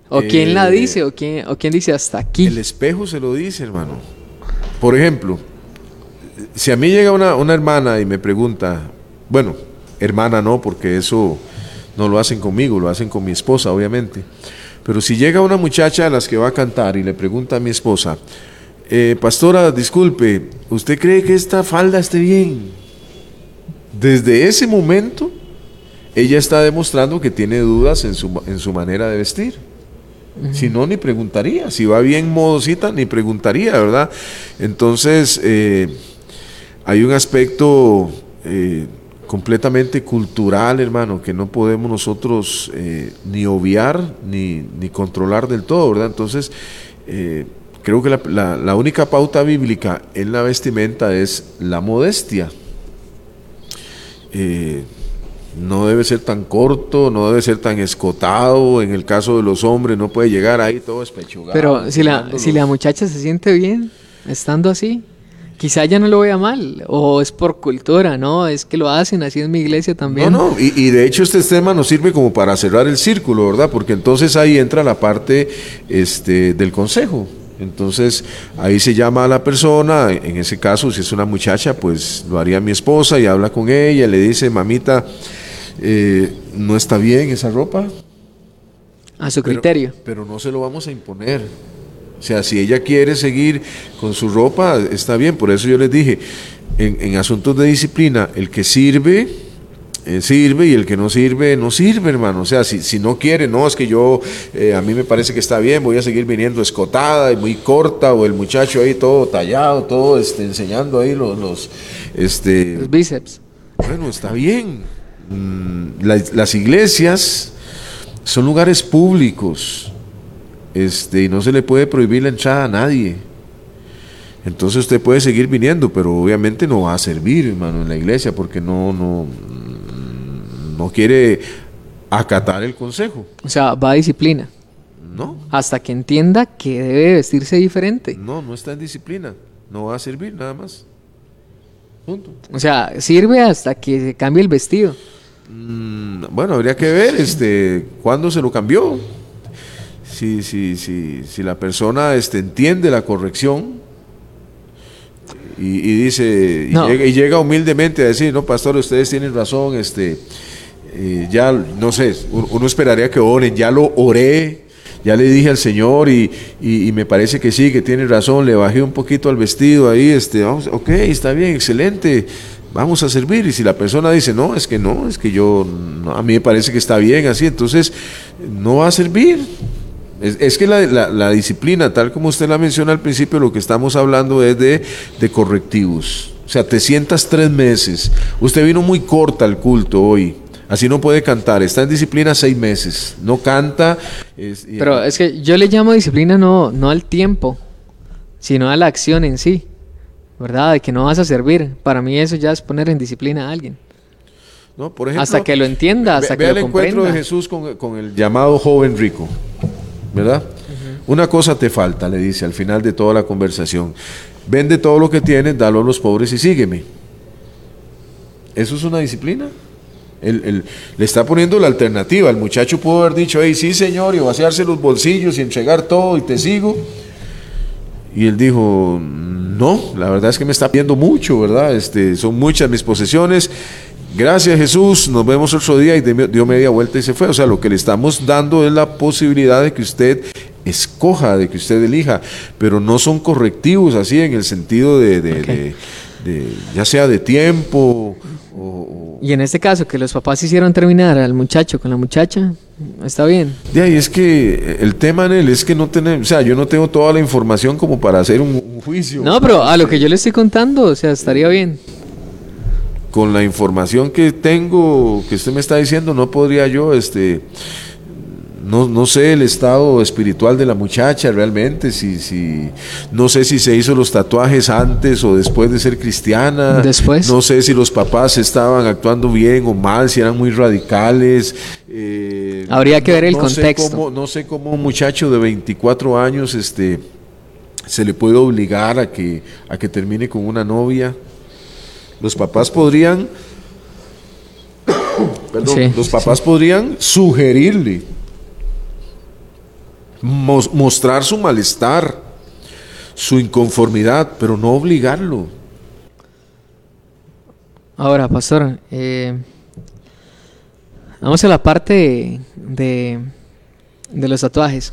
¿O quién la eh, dice? ¿O quién, ¿O quién dice hasta aquí? El espejo se lo dice, hermano. Por ejemplo, si a mí llega una, una hermana y me pregunta, bueno, hermana no, porque eso no lo hacen conmigo, lo hacen con mi esposa, obviamente. Pero si llega una muchacha a las que va a cantar y le pregunta a mi esposa, eh, pastora, disculpe, ¿usted cree que esta falda esté bien? Desde ese momento, ella está demostrando que tiene dudas en su, en su manera de vestir. Si no, ni preguntaría. Si va bien modosita, ni preguntaría, ¿verdad? Entonces, eh, hay un aspecto eh, completamente cultural, hermano, que no podemos nosotros eh, ni obviar ni, ni controlar del todo, ¿verdad? Entonces, eh, creo que la, la- la única pauta bíblica en la vestimenta es la modestia. Eh, no debe ser tan corto, no debe ser tan escotado. En el caso de los hombres, no puede llegar ahí todo espechugado. Pero si la, si la muchacha se siente bien estando así, quizá ella no lo vea mal, o es por cultura, ¿no? Es que lo hacen así en mi iglesia también. No, no, y, y de hecho este tema nos sirve como para cerrar el círculo, ¿verdad? Porque entonces ahí entra la parte este, del consejo. Entonces ahí se llama a la persona, en ese caso si es una muchacha, pues lo haría mi esposa y habla con ella, le dice, mamita, eh, no está bien esa ropa, A su pero- criterio. Pero, no se lo vamos a imponer. O sea, si ella quiere seguir con su ropa, está bien. Por eso yo les dije, en, en asuntos de disciplina, el que sirve, eh, sirve y el que no sirve, no sirve, hermano. O sea, si, si no quiere, no, es que yo, eh, a mí me parece que está bien, voy a seguir viniendo escotada y muy corta, o el muchacho ahí todo tallado, todo este, enseñando ahí los, los este, Los bíceps. bueno, está bien. Mm, las iglesias son lugares públicos. Este, y no se le puede prohibir la entrada a nadie. Entonces usted puede seguir viniendo, pero obviamente no va a servir, hermano, en la iglesia, porque no, no, no quiere acatar el consejo. O sea, va a disciplina. No, Hasta que entienda que debe vestirse diferente. no, no está en disciplina. No va a servir nada más. Punto. O sea, sirve hasta que se cambie el vestido. Mm, bueno, habría que ver este, cuándo se lo cambió. Si, si, si, si la persona este, entiende la corrección y, y dice y llega, y llega humildemente a decir, no, pastor, ustedes tienen razón, este, eh, ya, no sé, uno esperaría que oren, ya lo oré, ya le dije al Señor y, y- y me parece que sí, que tiene razón, le bajé un poquito al vestido ahí, este, vamos, ok, está bien, excelente, vamos a servir. Y si la persona dice, no, es que no, es que yo, no, a mí me parece que está bien así, entonces no va a servir. Es, es que la, la- la disciplina, tal como usted la menciona al principio, lo que estamos hablando es de, de correctivos. O sea, te sientas tres meses. Usted vino muy corta al culto hoy. Así no puede cantar. Está en disciplina seis meses. No canta. es- Pero es que yo le llamo disciplina no, no al tiempo, sino a la acción en sí. ¿verdad? De que no vas a servir. Para mí eso ya es poner en disciplina a alguien. ¿no? Por ejemplo, hasta que lo entienda, hasta ve, que ve lo el encuentro de comprenda. Jesús con, con el llamado joven rico, ¿verdad? Una cosa te falta, le dice al final de toda la conversación. Vende todo lo que tienes, dalo a los pobres y sígueme. ¿Eso es una disciplina? Él- él le está poniendo la alternativa. El muchacho pudo haber dicho, hey, sí señor, y vaciarse los bolsillos y entregar todo y te sigo. Y él dijo, no, la verdad es que me está pidiendo mucho, ¿verdad? Este, son muchas mis posesiones. Gracias Jesús, nos vemos otro día y dio media vuelta y se fue. O sea, lo que le estamos dando es la posibilidad de que usted escoja, de que usted elija, pero no son correctivos así en el sentido de, de- de- de- ya sea de tiempo o, o- Y en este caso, que los papás hicieron terminar al muchacho con la muchacha, está bien. De ahí es que el tema en él es que no tenemos, o sea, yo no tengo toda la información como para hacer un, un juicio. No, pero a lo que yo le estoy contando, o sea, estaría bien. Con la información que tengo, que usted me está diciendo, no podría yo, este, no, no sé el estado espiritual de la muchacha realmente, si, si, no sé si se hizo los tatuajes antes o después de ser cristiana. Después. No sé si los papás estaban actuando bien o mal, si eran muy radicales. eh, Habría que ver el no sé contexto. cómo- no sé cómo un muchacho de 24 años, este, se le puede obligar a que, a que termine con una novia. Los papás podrían, perdón, Sí, los papás podrían sugerirle, mos- mostrar su malestar, su inconformidad, pero no obligarlo. Ahora, pastor, eh, vamos a la parte de, de los tatuajes.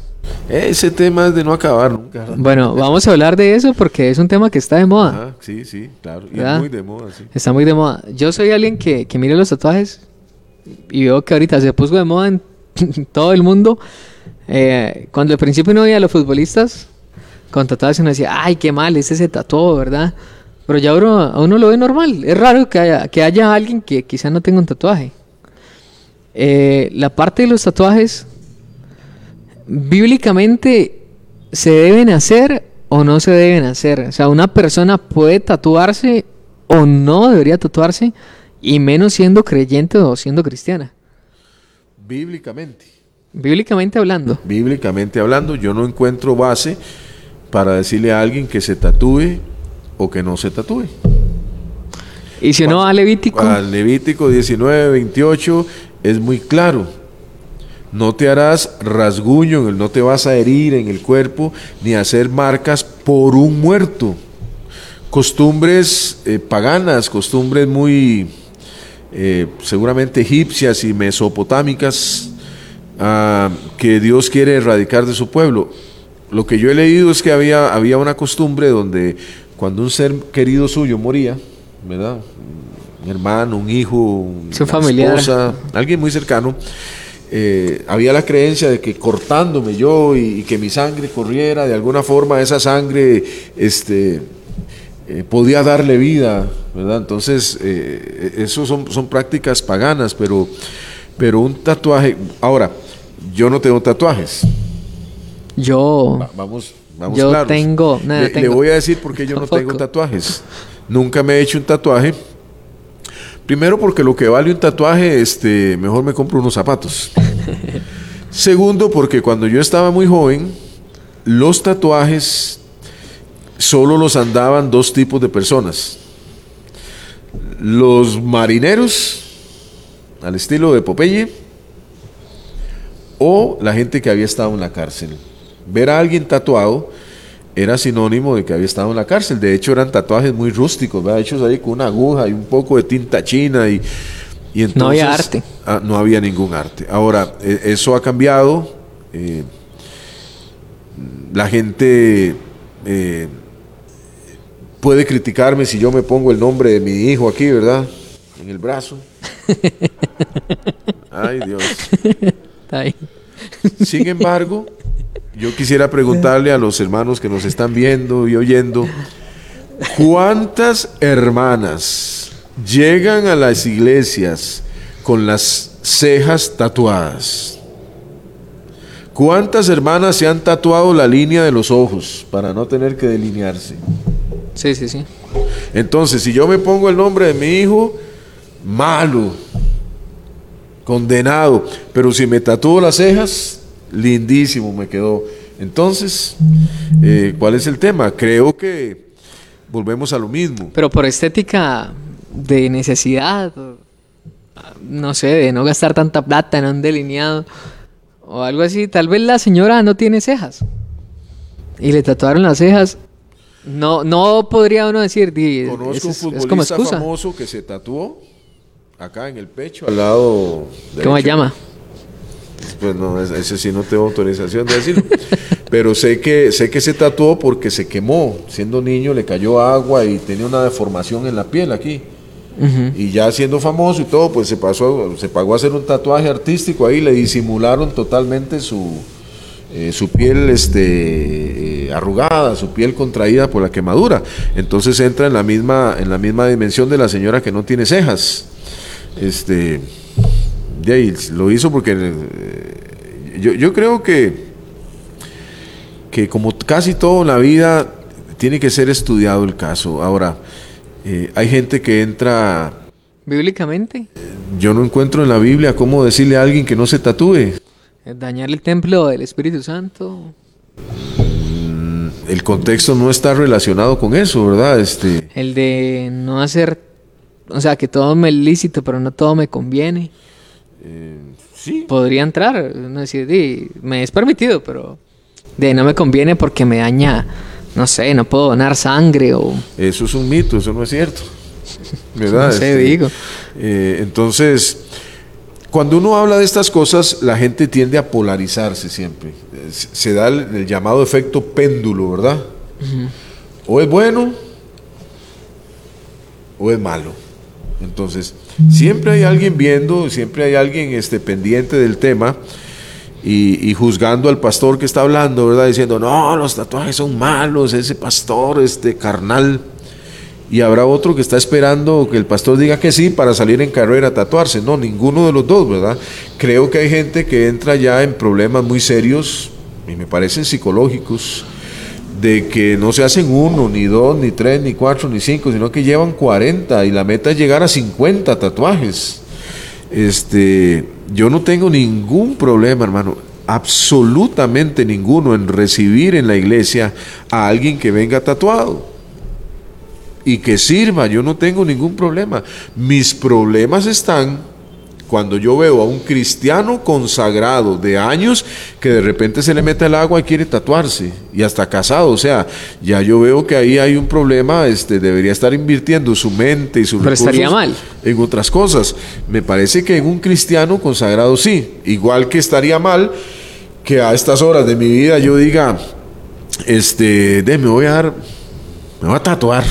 Ese tema es de no acabar nunca. Bueno, vamos a hablar de eso porque es un tema que está de moda. Ajá, sí, sí, claro. Y es muy de moda, sí. Está muy de moda. Yo soy alguien que, que mira los tatuajes y veo que ahorita se puso de moda en [LAUGHS] todo el mundo. Eh, cuando al principio no veía a los futbolistas con tatuajes, uno decía, ay, qué mal, ese se tatuó, ¿verdad? Pero ya uno, a uno lo ve normal. Es raro que haya, que haya alguien que quizá no tenga un tatuaje. Eh, la parte de los tatuajes, bíblicamente, ¿se deben hacer o no se deben hacer? O sea, una persona puede tatuarse o no debería tatuarse, y menos siendo creyente o siendo cristiana. Bíblicamente. Bíblicamente hablando. Bíblicamente hablando, yo no encuentro base para decirle a alguien que se tatúe o que no se tatúe. Y si va a Levítico, Levítico 19, 28 es muy claro. No te harás rasguño, no te vas a herir en el cuerpo, ni hacer marcas por un muerto. Costumbres eh, paganas, costumbres muy eh, seguramente egipcias y mesopotámicas ah, que Dios quiere erradicar de su pueblo. Lo que yo he leído es que había, había una costumbre donde cuando un ser querido suyo moría, ¿verdad? Un hermano, un hijo, una esposa, alguien muy cercano, eh, había la creencia de que cortándome yo y, y que mi sangre corriera, de alguna forma esa sangre este, eh, podía darle vida, ¿verdad? Entonces, eh, eso son, son prácticas paganas, pero, pero un tatuaje, ahora, yo no tengo tatuajes, yo... Va- vamos, vamos Yo claros. tengo- nada, le, voy a decir por qué yo no [LAUGHS] tengo tatuajes. Nunca me he hecho un tatuaje. Primero porque lo que vale un tatuaje, este, mejor me compro unos zapatos. [LAUGHS] Segundo porque cuando yo estaba muy joven, los tatuajes solo los andaban dos tipos de personas. Los marineros, al estilo de Popeye, o la gente que había estado en la cárcel. Ver a alguien tatuado era sinónimo de que había estado en la cárcel. De hecho, eran tatuajes muy rústicos, ¿verdad? hechos ahí con una aguja y un poco de tinta china. Y, y entonces, No había arte. Ah, no había ningún arte. Ahora, eh, eso ha cambiado. eh, la gente eh, puede criticarme si yo me pongo el nombre de mi hijo aquí, ¿verdad? En el brazo. [LAUGHS] Ay, Dios. Sin embargo, yo quisiera preguntarle a los hermanos que nos están viendo y oyendo, ¿cuántas hermanas llegan a las iglesias con las cejas tatuadas? ¿Cuántas hermanas se han tatuado la línea de los ojos para no tener que delinearse? Sí, sí, sí. Entonces, si yo me pongo el nombre de mi hijo, malo, condenado. Pero si me tatúo las cejas, lindísimo me quedó. Entonces, eh, ¿cuál es el tema? Creo que volvemos a lo mismo. Pero por estética de necesidad, no sé, de no gastar tanta plata en un delineado o algo así, tal vez la señora no tiene cejas y le tatuaron las cejas. No, no podría uno decir, Conozco es, un futbolista famoso que se tatuó acá en el pecho, al lado. ¿Cómo se llama? Pues no, ese sí no tengo autorización de decirlo. Pero sé que, sé que se tatuó porque se quemó. Siendo niño le cayó agua y tenía una deformación en la piel aquí. Y ya siendo famoso y todo, pues se pasó, se pagó a hacer un tatuaje artístico ahí, le disimularon totalmente su, eh, su piel este, eh, arrugada, su piel contraída por la quemadura. Entonces entra en la misma, en la misma dimensión de la señora que no tiene cejas. Este, de ahí, lo hizo porque eh, yo, yo creo que, que como casi todo en la vida tiene que ser estudiado el caso. Ahora, eh, hay gente que entra... ¿Bíblicamente? Yo no encuentro en la Biblia cómo decirle a alguien que no se tatúe. Dañar el templo del Espíritu Santo. Mm, el contexto no está relacionado con eso, ¿verdad? Este... El de no hacer o sea, que todo me es lícito, pero no todo me conviene. Eh, sí. Podría entrar, no decir, me es permitido, pero de no me conviene porque me daña, no sé, no puedo donar sangre o... Eso es un mito, eso no es cierto. [LAUGHS] ¿Verdad? no sé, este, digo. Eh, entonces, cuando uno habla de estas cosas, la gente tiende a polarizarse siempre. Se da el, llamado efecto péndulo, ¿verdad? O es bueno o es malo. Entonces, siempre hay alguien viendo, siempre hay alguien este, pendiente del tema y, juzgando al pastor que está hablando, ¿verdad? Diciendo, no, los tatuajes son malos, ese pastor, este carnal. Y habrá otro que está esperando que el pastor diga que sí para salir en carrera a tatuarse. No, ninguno de los dos, ¿verdad? Creo que hay gente que entra ya en problemas muy serios y me parecen psicológicos de que no se hacen uno, ni dos, ni tres, ni cuatro, ni cinco, sino que llevan 40 y la meta es llegar a 50 tatuajes. Este, yo no tengo ningún problema, hermano, absolutamente ninguno en recibir en la iglesia a alguien que venga tatuado y que sirva, yo no tengo ningún problema. Mis problemas están cuando yo veo a un cristiano consagrado de años que de repente se le mete el agua y quiere tatuarse y hasta casado, o sea, ya yo veo que ahí hay un problema, este debería estar invirtiendo su mente y sus Pero estaría mal. en otras cosas. Me parece que en un cristiano consagrado sí, igual que estaría mal que a estas horas de mi vida yo diga este, de me voy a dar me voy a tatuar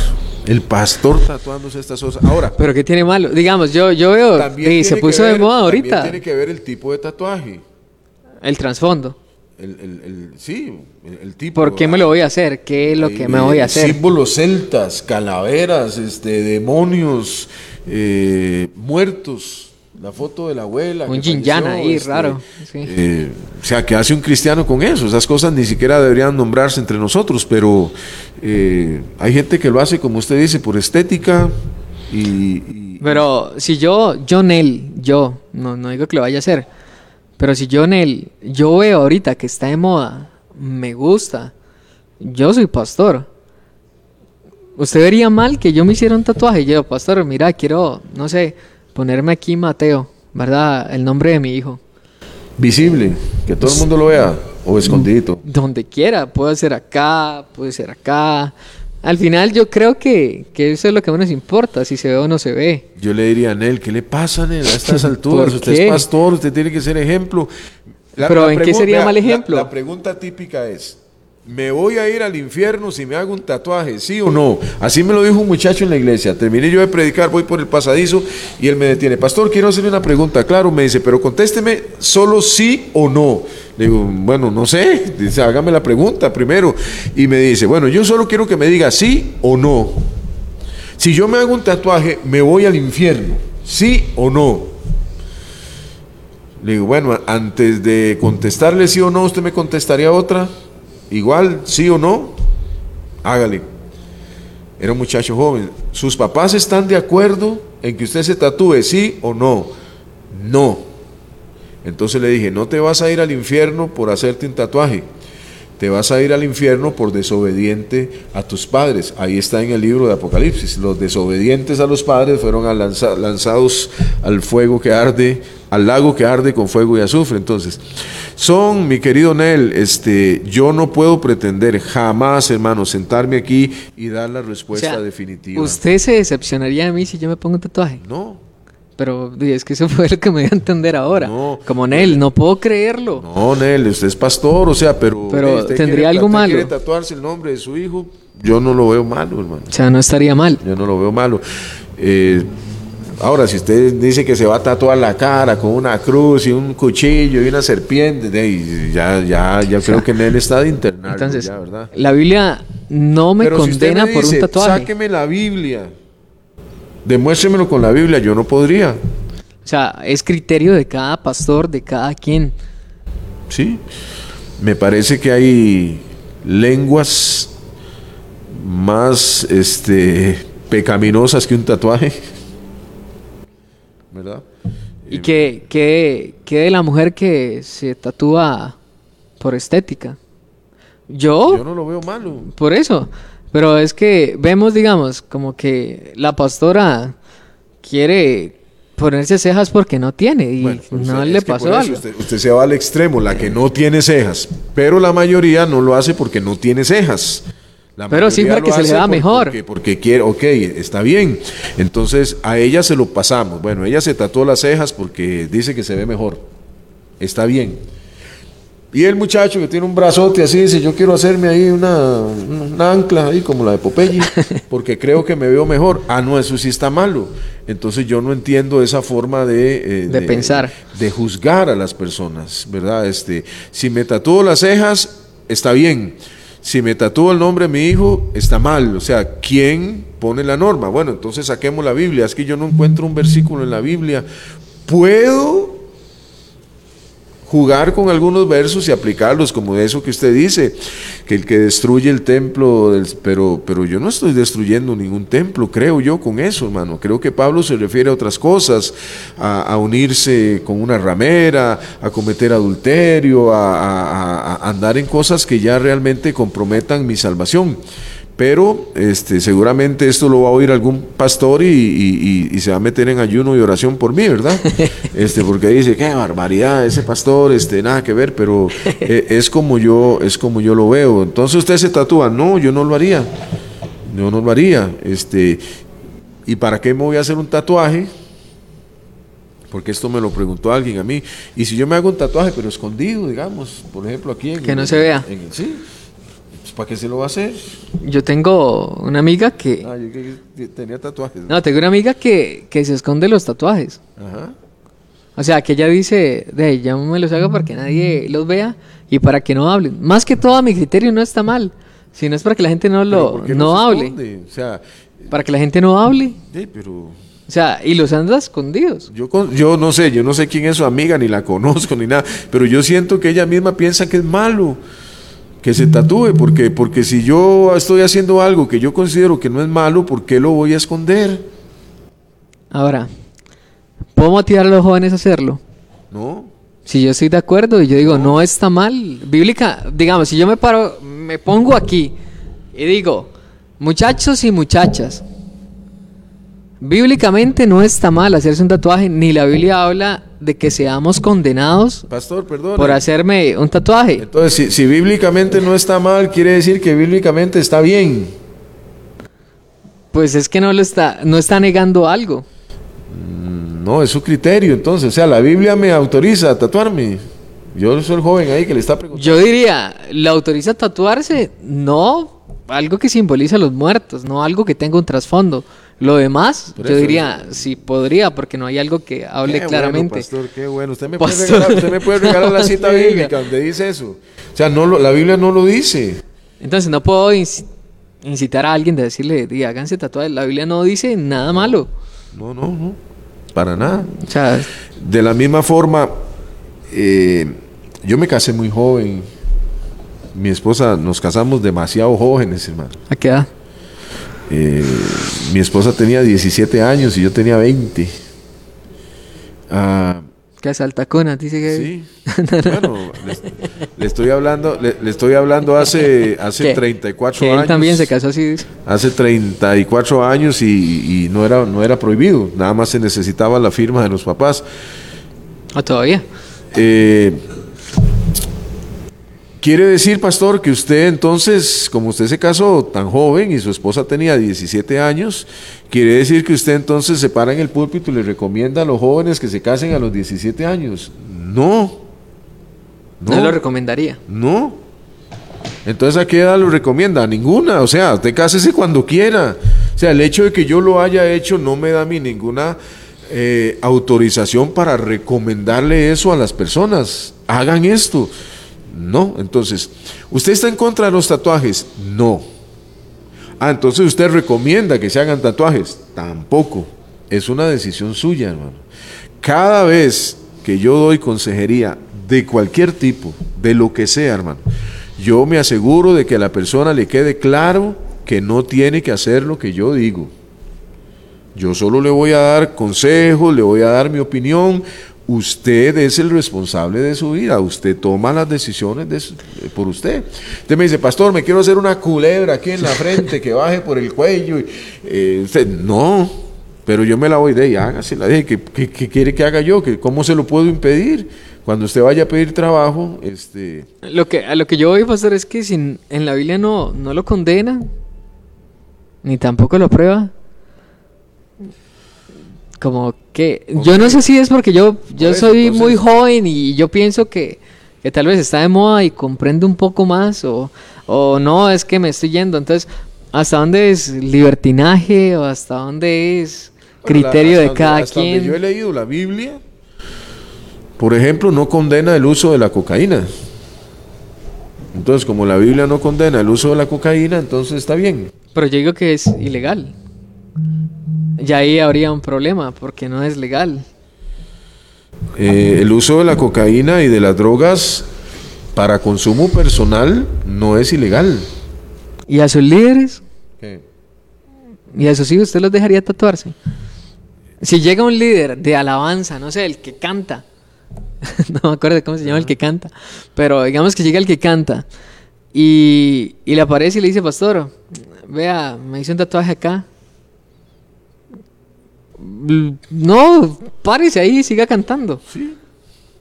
el pastor tatuándose estas cosas. Ahora. Pero ¿qué tiene malo? Digamos, yo, yo veo. Y se puso de moda ahorita. tiene que ver el tipo de tatuaje. El trasfondo. El, el, sí, el, tipo. ¿Por qué me lo voy a hacer? ¿Qué es lo que me voy a hacer? Símbolos celtas, calaveras, este, demonios, eh, muertos. La foto de la abuela. Un yin ahí, este, raro. Eh, o sea, ¿qué hace un cristiano con eso? Esas cosas ni siquiera deberían nombrarse entre nosotros, pero eh, hay gente que lo hace, como usted dice, por estética y... pero si yo, yo Nel, yo, no, no digo que lo vaya a hacer, pero si yo Nel, yo veo ahorita que está de moda, me gusta, yo soy pastor. ¿Usted vería mal que yo me hiciera un tatuaje? Yo, pastor, mira, quiero, no sé, ponerme aquí Mateo, ¿verdad? El nombre de mi hijo. Visible, que todo el mundo lo vea, o escondidito. Donde quiera, puede ser acá, puede ser acá. Al final yo creo que, eso es lo que menos importa, si se ve o no se ve. Yo le diría a Nel, ¿qué le pasa a Nel a estas [LAUGHS] alturas? usted es pastor, usted tiene que ser ejemplo. Pero ¿en qué sería mal ejemplo? la pregunta típica es, ¿Me voy a ir al infierno si me hago un tatuaje? ¿Sí o no? Así me lo dijo un muchacho en la iglesia. Terminé yo de predicar, voy por el pasadizo y él me detiene. Pastor, quiero hacerle una pregunta. Claro, me dice, pero contésteme solo sí o no. Le digo, bueno, no sé. Dice, hágame la pregunta primero. Y me dice, bueno, yo solo quiero que me diga sí o no. Si yo me hago un tatuaje, ¿me voy al infierno? ¿Sí o no? Le digo, bueno, antes de contestarle sí o no, ¿usted me contestaría otra? Igual, sí o no, hágale. era un muchacho joven. ¿Sus papás están de acuerdo en que usted se tatúe, sí o no? No. Entonces le dije, no te vas a ir al infierno por hacerte un tatuaje te vas a ir al infierno por desobediente a tus padres. Ahí está en el libro de Apocalipsis. Los desobedientes a los padres fueron lanzados al fuego que arde, al lago que arde con fuego y azufre. Entonces, son, mi querido Nel, este, yo no puedo pretender jamás, hermano, sentarme aquí y dar la respuesta definitiva. ¿Usted se decepcionaría de mí si yo me pongo un tatuaje? No. Pero es que eso [LAUGHS] fue lo que me dio a entender ahora. Como Nel, no puedo creerlo. No, Nel, usted es pastor, o sea, pero. Pero tendría algo malo. quiere tatuarse el nombre de su hijo, yo no lo veo malo, hermano. O sea, no estaría mal. Yo no lo veo malo. Eh, ahora, si usted dice que se va a tatuar la cara con una cruz y un cuchillo y una serpiente, ya, ya, ya creo que Nel está de internar. Entonces, la Biblia no me condena por un tatuaje. Sáqueme la Biblia. Demuéstremelo con la Biblia, yo no podría. O sea, es criterio de cada pastor, de cada quien. Sí, me parece que hay lenguas más este, pecaminosas que un tatuaje. ¿Verdad? ¿Y qué, qué, qué de la mujer que se tatúa por estética? Yo. Yo no lo veo malo. Por eso. Pero es que vemos, digamos, como que la pastora quiere ponerse cejas porque no tiene y no le pasó algo. Usted, se va al extremo, la que no tiene cejas, pero la mayoría no lo hace porque no tiene cejas. pero sí para que se le da mejor. Porque, porque, quiere, ok, está bien. Entonces a ella se lo pasamos. Bueno, ella se tatuó las cejas porque dice que se ve mejor. Está bien. Y el muchacho que tiene un brazote así dice, yo quiero hacerme ahí una, ancla ahí como la de Popeye, [LAUGHS] porque creo que me veo mejor. Ah, no, eso sí está malo. Entonces yo no entiendo esa forma de, eh, de, pensar. De juzgar a las personas, ¿verdad? Este, si me tatúo las cejas, está bien. Si me tatúo el nombre de mi hijo, está mal. O sea, ¿quién pone la norma? Bueno, entonces saquemos la Biblia. Es que yo no encuentro un versículo en la Biblia. ¿Puedo jugar con algunos versos y aplicarlos, como eso que usted dice, que el que destruye el templo, pero, pero yo no estoy destruyendo ningún templo, creo yo con eso, hermano. Creo que Pablo se refiere a otras cosas, a, unirse con una ramera, a cometer adulterio, a andar en cosas que ya realmente comprometan mi salvación pero este, seguramente esto lo va a oír algún pastor y, se va a meter en ayuno y oración por mí, ¿verdad? [LAUGHS] Este, porque dice, qué barbaridad, ese pastor, este, nada que ver, pero [LAUGHS] eh, es, como yo, es como yo lo veo. Entonces usted se tatúa, no, yo no lo haría, yo no lo haría. Este, ¿Y para qué me voy a hacer un tatuaje? Porque esto me lo preguntó alguien a mí. Y si yo me hago un tatuaje, pero escondido, digamos, por ejemplo, aquí en... Que no se vea. sí ¿Para qué se lo va a hacer? Yo tengo una amiga que... Ah, yo que tenía tatuajes. ¿no? tengo una amiga que, se esconde los tatuajes. Ajá. O sea, que ella dice, de ya me los hago para que nadie los vea y para que no hablen. Más que todo, a mi criterio no está mal. Si no es para que la gente no lo no, hable. O sea, para que la gente no hable. Sí, pero... O sea, y los anda escondidos. Yo, yo no sé, yo no sé quién es su amiga, ni la conozco, ni nada. Pero yo siento que ella misma piensa que es malo que se tatúe, porque, porque si yo estoy haciendo algo que yo considero que no es malo, ¿por qué lo voy a esconder? Ahora, ¿puedo motivar a los jóvenes a hacerlo? No. Si yo estoy de acuerdo y yo digo, no, está mal, bíblica, digamos, si yo me paro, me pongo aquí y digo, muchachos y muchachas, Bíblicamente no está mal hacerse un tatuaje, ni la Biblia habla de que seamos condenados Pastor, perdón, por hacerme un tatuaje. Entonces, si, bíblicamente no está mal, quiere decir que bíblicamente está bien. Pues es que no lo está, no está negando algo. Mm, no, es su criterio, entonces, o sea, la Biblia me autoriza a tatuarme. Yo soy el joven ahí que le está preguntando. Yo diría, ¿la autoriza a tatuarse? No, algo que simboliza a los muertos, no algo que tenga un trasfondo. Lo demás, yo diría, sí podría, porque no hay algo que hable claramente. Bueno, pastor, qué bueno. Usted me, puede regalar, usted me puede regalar la [LAUGHS] cita bíblica donde dice eso. O sea, no la Biblia no lo dice. Entonces, no puedo incitar a alguien de decirle, di, háganse tatuajes. La Biblia no dice nada malo. No, no, no. Para nada. O sea, de la misma forma, eh, yo me casé muy joven. Mi esposa, nos casamos demasiado jóvenes, hermano. ¿A qué edad? Eh, mi esposa tenía 17 años y yo tenía 20. Ah, que saltaconas, dice que. Sí. [LAUGHS] bueno, le, estoy hablando, le, estoy hablando hace, [LAUGHS] hace 34 que años. Él también se casó así. Hace 34 años y, no, era, no era prohibido, nada más se necesitaba la firma de los papás. ¿O todavía? Eh, Quiere decir, pastor, que usted entonces, como usted se casó tan joven y su esposa tenía 17 años, quiere decir que usted entonces se para en el púlpito y le recomienda a los jóvenes que se casen a los 17 años. No. No, lo recomendaría. No. Entonces, ¿a qué edad lo recomienda? A ninguna. O sea, usted cásese cuando quiera. O sea, el hecho de que yo lo haya hecho no me da a mí ninguna eh, autorización para recomendarle eso a las personas. Hagan esto. No. Entonces, ¿usted está en contra de los tatuajes? No. Ah, entonces usted recomienda que se hagan tatuajes? Tampoco. Es una decisión suya, hermano. Cada vez que yo doy consejería de cualquier tipo, de lo que sea, hermano, yo me aseguro de que a la persona le quede claro que no tiene que hacer lo que yo digo. Yo solo le voy a dar consejos, le voy a dar mi opinión, Usted es el responsable de su vida, usted toma las decisiones de por usted. Usted me dice, pastor, me quiero hacer una culebra aquí en la [LAUGHS] frente que baje por el cuello. Eh, usted, no, pero yo me la voy de y hágasela. ¿qué, qué, quiere que haga yo? ¿Qué, ¿Cómo se lo puedo impedir? Cuando usted vaya a pedir trabajo, este... Lo que, a lo que yo voy, pastor, es que si en la Biblia no, no lo condena, ni tampoco lo prueba, como que yo no sé si es porque yo yo soy muy joven y yo pienso que, que, tal vez está de moda y comprende un poco más o, o no es que me estoy yendo. Entonces hasta dónde es libertinaje o hasta dónde es criterio de cada quien yo he leído la Biblia por ejemplo no condena el uso de la cocaína. Entonces como la Biblia no condena el uso de la cocaína entonces está bien. Pero yo digo que es ilegal ya ahí habría un problema porque no es legal. Eh, el uso de la cocaína y de las drogas para consumo personal no es ilegal. ¿Y a sus líderes? ¿Qué? ¿Y a sus hijos usted los dejaría tatuarse? Si llega un líder de alabanza, no sé, el que canta, [LAUGHS] no me acuerdo cómo se llama el que canta, pero digamos que llega el que canta y, y le aparece y le dice, pastor, vea, me hice un tatuaje acá, no, párese ahí y siga cantando. Sí.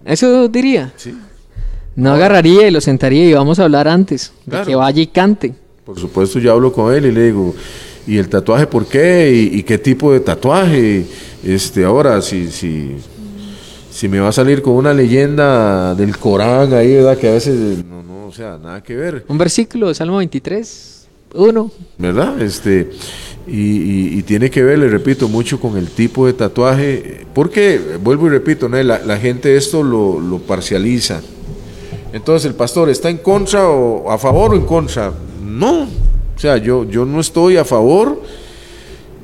Eso diría. Sí. No agarraría y lo sentaría y vamos a hablar antes de que vaya y cante. Por supuesto, yo hablo con él y le digo, ¿y el tatuaje por qué? ¿Y, qué tipo de tatuaje? Este, ahora, si, si, si me va a salir con una leyenda del Corán ahí, ¿verdad? Que a veces no, no, o sea, nada que ver. Un versículo Salmo 23, uno. ¿Verdad? Este, y, tiene que ver, le repito, mucho con el tipo de tatuaje, porque, vuelvo y repito, ¿no? la, gente esto lo, parcializa. Entonces, ¿el pastor está en contra o a favor o en contra? No, o sea, yo, yo no estoy a favor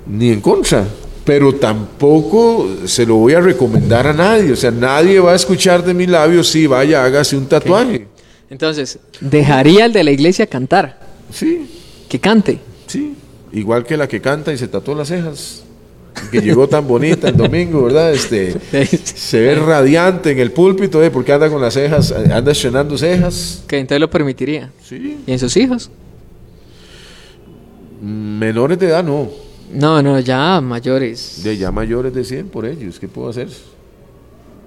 ni en contra, pero tampoco se lo voy a recomendar a nadie, o sea, nadie va a escuchar de mis labios, sí, vaya, hágase un tatuaje. Entonces, ¿dejaría el de la iglesia cantar? Sí. Que cante. Sí igual que la que canta y se tatuó las cejas, que llegó tan bonita el domingo, ¿verdad? Este, se ve radiante en el púlpito, ¿eh? porque anda con las cejas, anda estrenando cejas. Que entonces lo permitiría. Sí. ¿Y en sus hijos? Menores de edad, no. No, no, ya mayores. De ya mayores de 100 por ellos, ¿qué puedo hacer?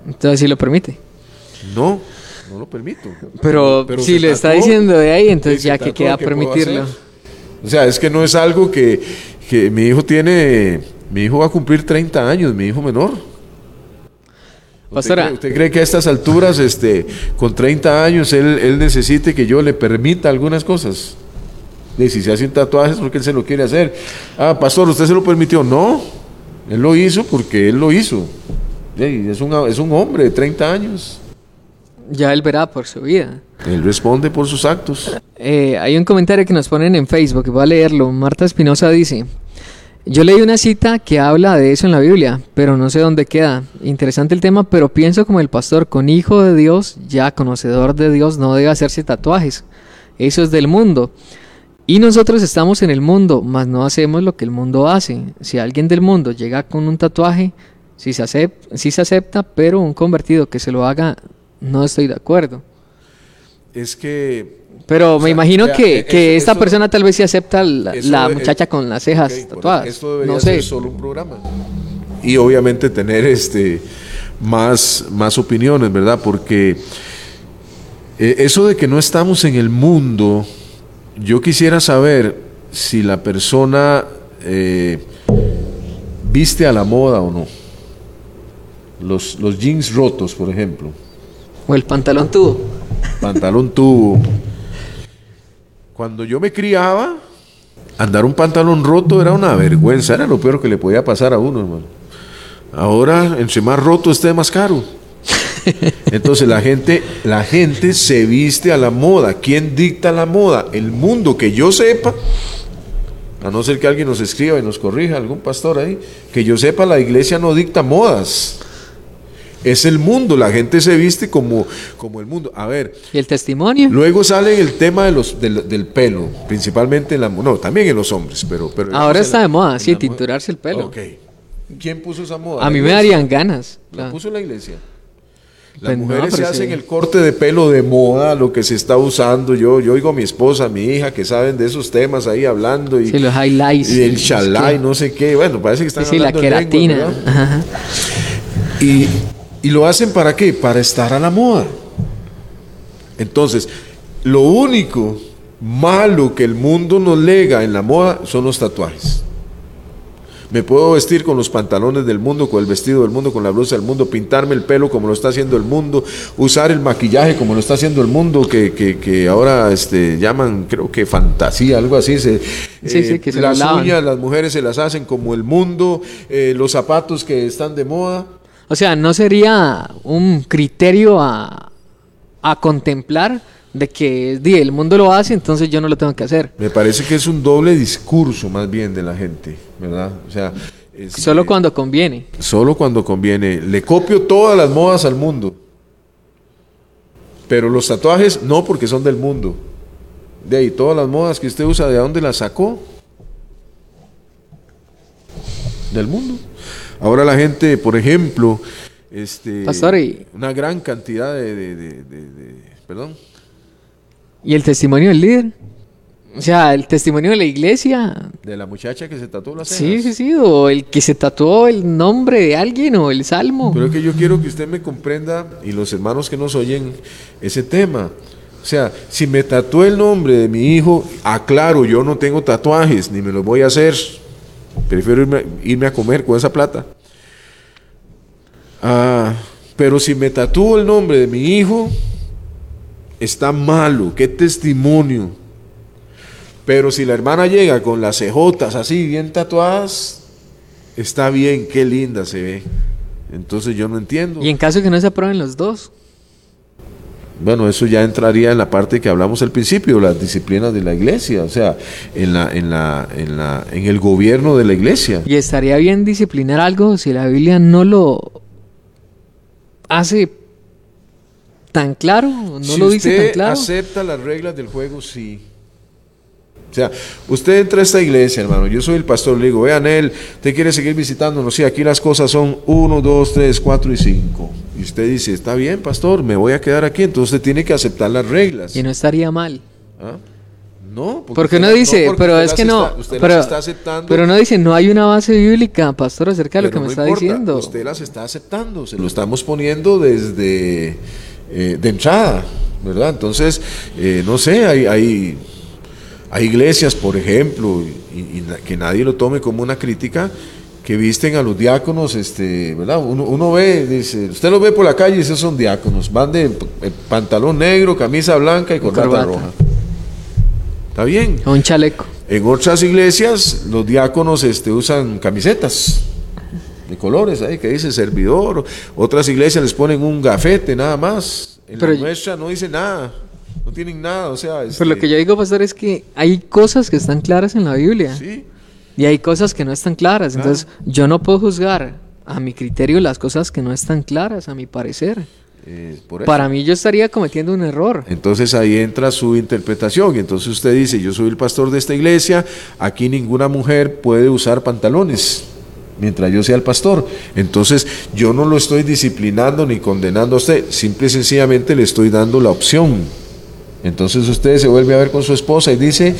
Entonces sí lo permite. No, no lo permito. Pero, si le está diciendo de ahí, entonces ya que queda permitirlo. O sea, es que no es algo que, mi hijo tiene, mi hijo va a cumplir 30 años, mi hijo menor. ¿Usted, cree, ¿Usted cree que a estas alturas, este, con 30 años, él, él necesite que yo le permita algunas cosas? Y si se hace un tatuaje es porque él se lo quiere hacer. Ah, pastor, ¿usted se lo permitió? No, él lo hizo porque él lo hizo. Es un, es un hombre de 30 años. Ya él verá por su vida. Él responde por sus actos. Eh, hay un comentario que nos ponen en Facebook, voy a leerlo. Marta Espinosa dice, yo leí una cita que habla de eso en la Biblia, pero no sé dónde queda. Interesante el tema, pero pienso como el pastor, con hijo de Dios, ya conocedor de Dios, no debe hacerse tatuajes. Eso es del mundo. Y nosotros estamos en el mundo, mas no hacemos lo que el mundo hace. Si alguien del mundo llega con un tatuaje, acepta, sí se acepta, pero un convertido que se lo haga, no estoy de acuerdo. Es que... Pero me sea, imagino vea, que, eh, que eso- esta eso- persona tal vez sí acepta la, muchacha con las cejas tatuadas. Esto debería No sé. ser solo un programa. Y obviamente tener este más, más opiniones, ¿verdad? Porque eh, eso de que no estamos en el mundo, yo quisiera saber si la persona eh, viste a la moda o no. Los, los jeans rotos, por ejemplo. O el pantalón tubo. Pantalón tubo. Cuando yo me criaba, andar un pantalón roto era una vergüenza, era lo peor que le podía pasar a uno, hermano. Ahora, entre más roto esté, más caro. Entonces la gente, la gente se viste a la moda. ¿Quién dicta la moda? El mundo que yo sepa, a no ser que alguien nos escriba y nos corrija, algún pastor ahí, que yo sepa, la iglesia no dicta modas. Es el mundo, la gente se viste como, como el mundo. A ver, ¿Y el testimonio? luego sale el tema de los, del, del pelo, principalmente en la no, también en los hombres, pero... pero Ahora está la- de moda, sí, la tinturarse el pelo. Ok. ¿Quién puso esa moda? A La mí me darían ganas. La la- puso la iglesia. Las Pues no, mujeres se hacen sí. el corte de pelo de moda, lo que se está usando. Yo, yo oigo a mi esposa, a mi hija, que saben de esos temas ahí hablando. Y, Sí, los highlights. y el chalá y no sé qué. Bueno, parece que están Sí, sí, la hablando lengua, queratina. Ajá. Y, y lo hacen para qué? Para estar a la moda. Entonces, lo único malo que el mundo nos lega en la moda son los tatuajes. Me puedo vestir con los pantalones del mundo, con el vestido del mundo, con la blusa del mundo, pintarme el pelo como lo está haciendo el mundo, usar el maquillaje como lo está haciendo el mundo, que, que- que ahora este, llaman, creo que fantasía, algo así. Se, Sí, sí, que se las lavan. uñas, las mujeres se las hacen como el mundo, eh, los zapatos que están de moda. O sea, no sería un criterio a, a contemplar de que di, el mundo lo hace, entonces yo no lo tengo que hacer. Me parece que es un doble discurso más bien de la gente, ¿verdad? O sea, Solo cuando conviene. solo cuando conviene. Le copio todas las modas al mundo. Pero los tatuajes no porque son del mundo. De ahí, todas las modas que usted usa, ¿de dónde las sacó? Del mundo. Ahora la gente, por ejemplo, este, una gran cantidad de, de- de- de- de- perdón, ¿Y el testimonio del líder? O sea, el testimonio de la iglesia. de la muchacha que se tatuó las Sí, cejas. sí, sí. O el que se tatuó el nombre de alguien o el salmo. Pero es que yo quiero que usted me comprenda y los hermanos que nos oyen ese tema. O sea, si me tatué el nombre de mi hijo, aclaro, yo no tengo tatuajes, ni me los voy a hacer. Prefiero irme, irme a comer con esa plata. Ah, pero si me tatúo el nombre de mi hijo, está malo, qué testimonio. Pero si la hermana llega con las cejotas así bien tatuadas, está bien, qué linda se ve. Entonces yo no entiendo. Y en caso que no se aprueben los dos. Bueno, eso ya entraría en la parte que hablamos al principio, las disciplinas de la iglesia, o sea, en la, en la, en la, en el gobierno de la iglesia. Y estaría bien disciplinar algo si la Biblia no lo hace tan claro, no si lo dice usted tan claro. acepta las reglas del juego, sí. O sea, usted entra a esta iglesia, hermano. Yo soy el pastor, le digo, vean él, ¿usted quiere seguir visitándonos? Sí, aquí las cosas son 1, 2, 3, 4 y 5. Y usted dice, está bien, pastor, me voy a quedar aquí. Entonces usted tiene que aceptar las reglas. Y no estaría mal. ¿Ah? No, Porque usted no dice, porque pero es las que no, está- usted las pero, está aceptando. pero no dice, no hay una base bíblica, pastor, acerca de lo que me está importa, diciendo. Usted las está aceptando, se lo estamos poniendo desde eh, de entrada, ¿verdad? Entonces, eh, no sé, hay, hay, hay iglesias, por ejemplo, y, que nadie lo tome como una crítica, que visten a los diáconos, este, ¿verdad? Uno, uno ve, dice, usted los ve por la calle y esos son diáconos, van de eh, pantalón negro, camisa blanca y corbata. roja. Está bien. Un chaleco. En otras iglesias los diáconos este, usan camisetas de colores ahí que dice servidor. Otras iglesias les ponen un gafete nada más. En Pero la nuestra no dice nada. No tienen nada. O sea, Pero lo este, que yo digo, pastor, es que hay cosas que están claras en la Biblia Sí, y hay cosas que no están claras. Entonces, yo no puedo juzgar a mi criterio las cosas que no están claras, a mi parecer. Eh, por. Para mí yo estaría cometiendo un error. Entonces ahí entra su interpretación y entonces usted dice, yo soy el pastor de esta iglesia, aquí ninguna mujer puede usar pantalones mientras yo sea el pastor. Entonces yo no lo estoy disciplinando ni condenando a usted, simple y sencillamente le estoy dando la opción. Entonces usted se vuelve a ver con su esposa y dice,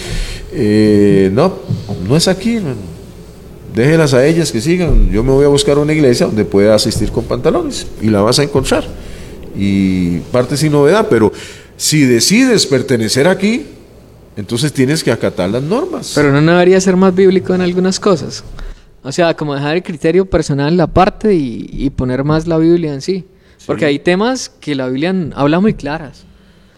eh, no, no es aquí, déjelas a ellas que sigan, yo me voy a buscar una iglesia donde pueda asistir con pantalones y la vas a encontrar. Y parte sin novedad, pero si decides pertenecer aquí, entonces tienes que acatar las normas. Pero no debería ser más bíblico en algunas cosas. O sea, como dejar el criterio personal aparte y, y poner más la Biblia en sí. Porque hay temas que la Biblia habla muy claras.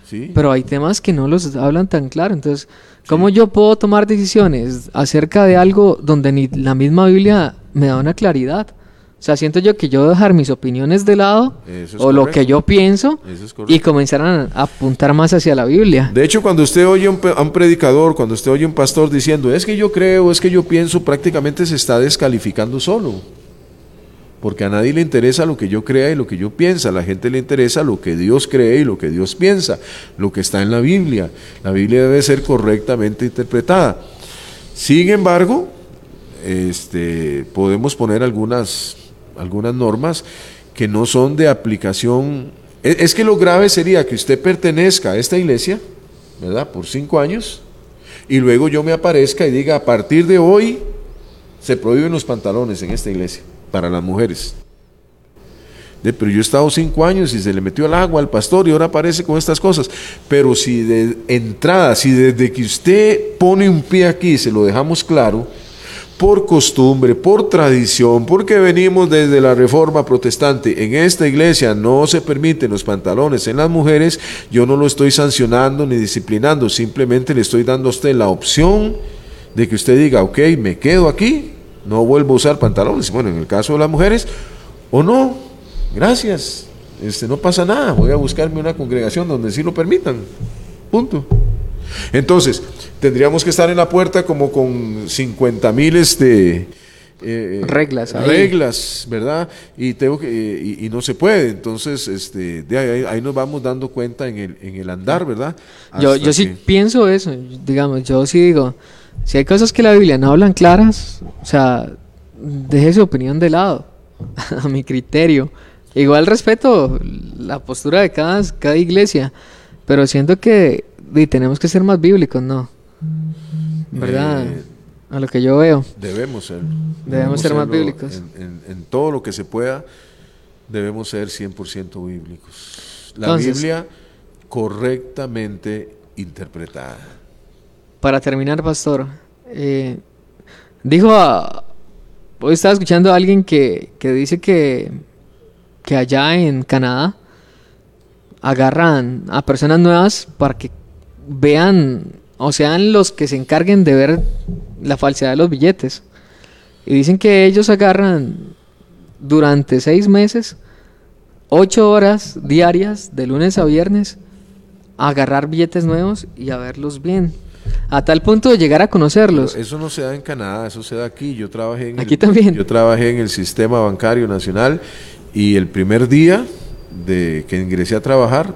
¿Sí? Pero hay temas que no los hablan tan claro. Entonces, ¿cómo yo puedo tomar decisiones acerca de algo donde ni la misma Biblia me da una claridad? O sea, siento yo que yo dejar mis opiniones de lado es o lo que yo pienso es y comenzar a, apuntar más hacia la Biblia. De hecho, cuando usted oye a un, pe- a un predicador, cuando usted oye a un pastor diciendo, es que yo creo, es que yo pienso, prácticamente se está descalificando solo. Porque a nadie le interesa lo que yo crea y lo que yo piensa, a la gente le interesa lo que Dios cree y lo que Dios piensa, lo que está en la Biblia. La Biblia debe ser correctamente interpretada. Sin embargo, este, podemos poner algunas, algunas normas que no son de aplicación. Es, es que lo grave sería que usted pertenezca a esta iglesia, ¿verdad? Por cinco años, y luego yo me aparezca y diga, a partir de hoy se prohíben los pantalones en esta iglesia para las mujeres. De, pero yo he estado cinco años y se le metió el agua al pastor y ahora aparece con estas cosas. Pero si de entrada, si desde que usted pone un pie aquí, se lo dejamos claro, por costumbre, por tradición, porque venimos desde la reforma protestante, en esta iglesia no se permiten los pantalones en las mujeres, yo no lo estoy sancionando ni disciplinando, simplemente le estoy dando a usted la opción de que usted diga, ok, me quedo aquí, no vuelvo a usar pantalones, bueno, en el caso de las mujeres, o no, gracias, este, no pasa nada, voy a buscarme una congregación donde sí lo permitan, punto. Entonces, tendríamos que estar en la puerta como con 50 mil este, eh, Reglas ahí. reglas, ¿verdad? Y, tengo que, y, y no se puede. Entonces, este, de ahí, ahí nos vamos dando cuenta en el, en el andar, ¿verdad? Yo, yo sí que- pienso eso, digamos, yo sí digo, si hay cosas que la Biblia no hablan claras, o sea, deje su opinión de lado, [LAUGHS] a mi criterio. Igual respeto la postura de cada, cada iglesia, pero siento que di, tenemos que ser más bíblicos, ¿no? ¿Verdad? Eh, a lo que yo veo. Debemos ser. Debemos ser más bíblicos. En, en- en todo lo que se pueda, debemos ser 100% bíblicos. La Entonces- Biblia correctamente interpretada. Para terminar, pastor, eh, dijo a... Hoy estaba escuchando a alguien que, que dice que, que allá en Canadá agarran a personas nuevas para que vean, o sean los que se encarguen de ver la falsedad de los billetes. Y dicen que ellos agarran durante seis meses, ocho horas diarias, de lunes a viernes, a agarrar billetes nuevos y a verlos bien. A tal punto de llegar a conocerlos. Pero eso no se da en Canadá, eso se da aquí. Yo trabajé en Aquí el, también. Yo trabajé en el sistema bancario nacional y el primer día de que ingresé a trabajar,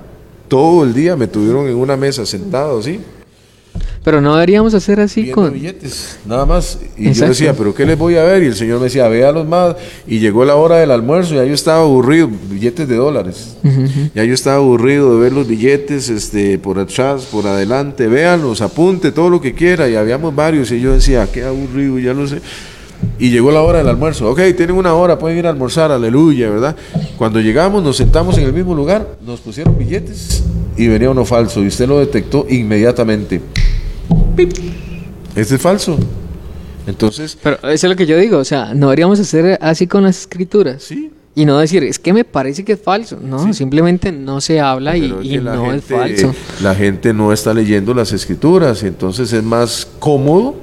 todo el día me tuvieron en una mesa sentado así, Pero no deberíamos hacer así con... billetes, nada más. Y yo decía, ¿pero qué les voy a ver? Y el señor me decía, véalos más. Y llegó la hora del almuerzo, ya yo estaba aburrido, billetes de dólares. Ya yo estaba aburrido de ver los billetes este, por atrás, por adelante, véanlos, apunte todo lo que quiera. Y habíamos varios y yo decía, qué aburrido, ya lo sé. Y llegó la hora del almuerzo. Ok, tienen una hora, pueden ir a almorzar, aleluya, ¿verdad? Cuando llegamos, nos sentamos en el mismo lugar, nos pusieron billetes y venía uno falso. Y usted lo detectó inmediatamente. ¡Pip! Este es falso. Entonces, Pero eso es lo que yo digo, o sea, no deberíamos hacer así con las escrituras. sí. Y no decir, es que me parece que es falso. No, Sí. simplemente no se habla y, Pero y no es falso. La gente no está leyendo las escrituras, entonces es más cómodo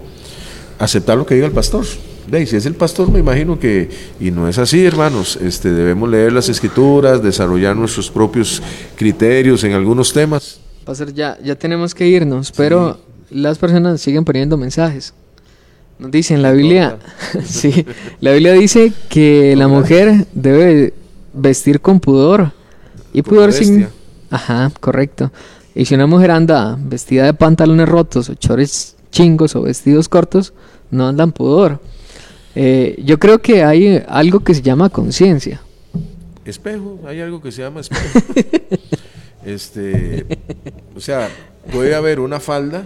aceptar lo que diga el pastor. Ve, si es el pastor, me imagino que, y no es así, hermanos, este, debemos leer las escrituras, desarrollar nuestros propios criterios en algunos temas. Pastor, ya, ya tenemos que irnos, pero las personas siguen poniendo mensajes. Nos dicen, la Biblia, [LAUGHS] sí, la Biblia dice que la mujer debe vestir con pudor Y pudor sin... Ajá, correcto. Y si una mujer anda vestida de pantalones rotos o chores chingos o vestidos cortos, no andan pudor. Eh, yo creo que hay algo que se llama conciencia. Espejo, hay algo que se llama espejo. [LAUGHS] este, o sea, puede haber una falda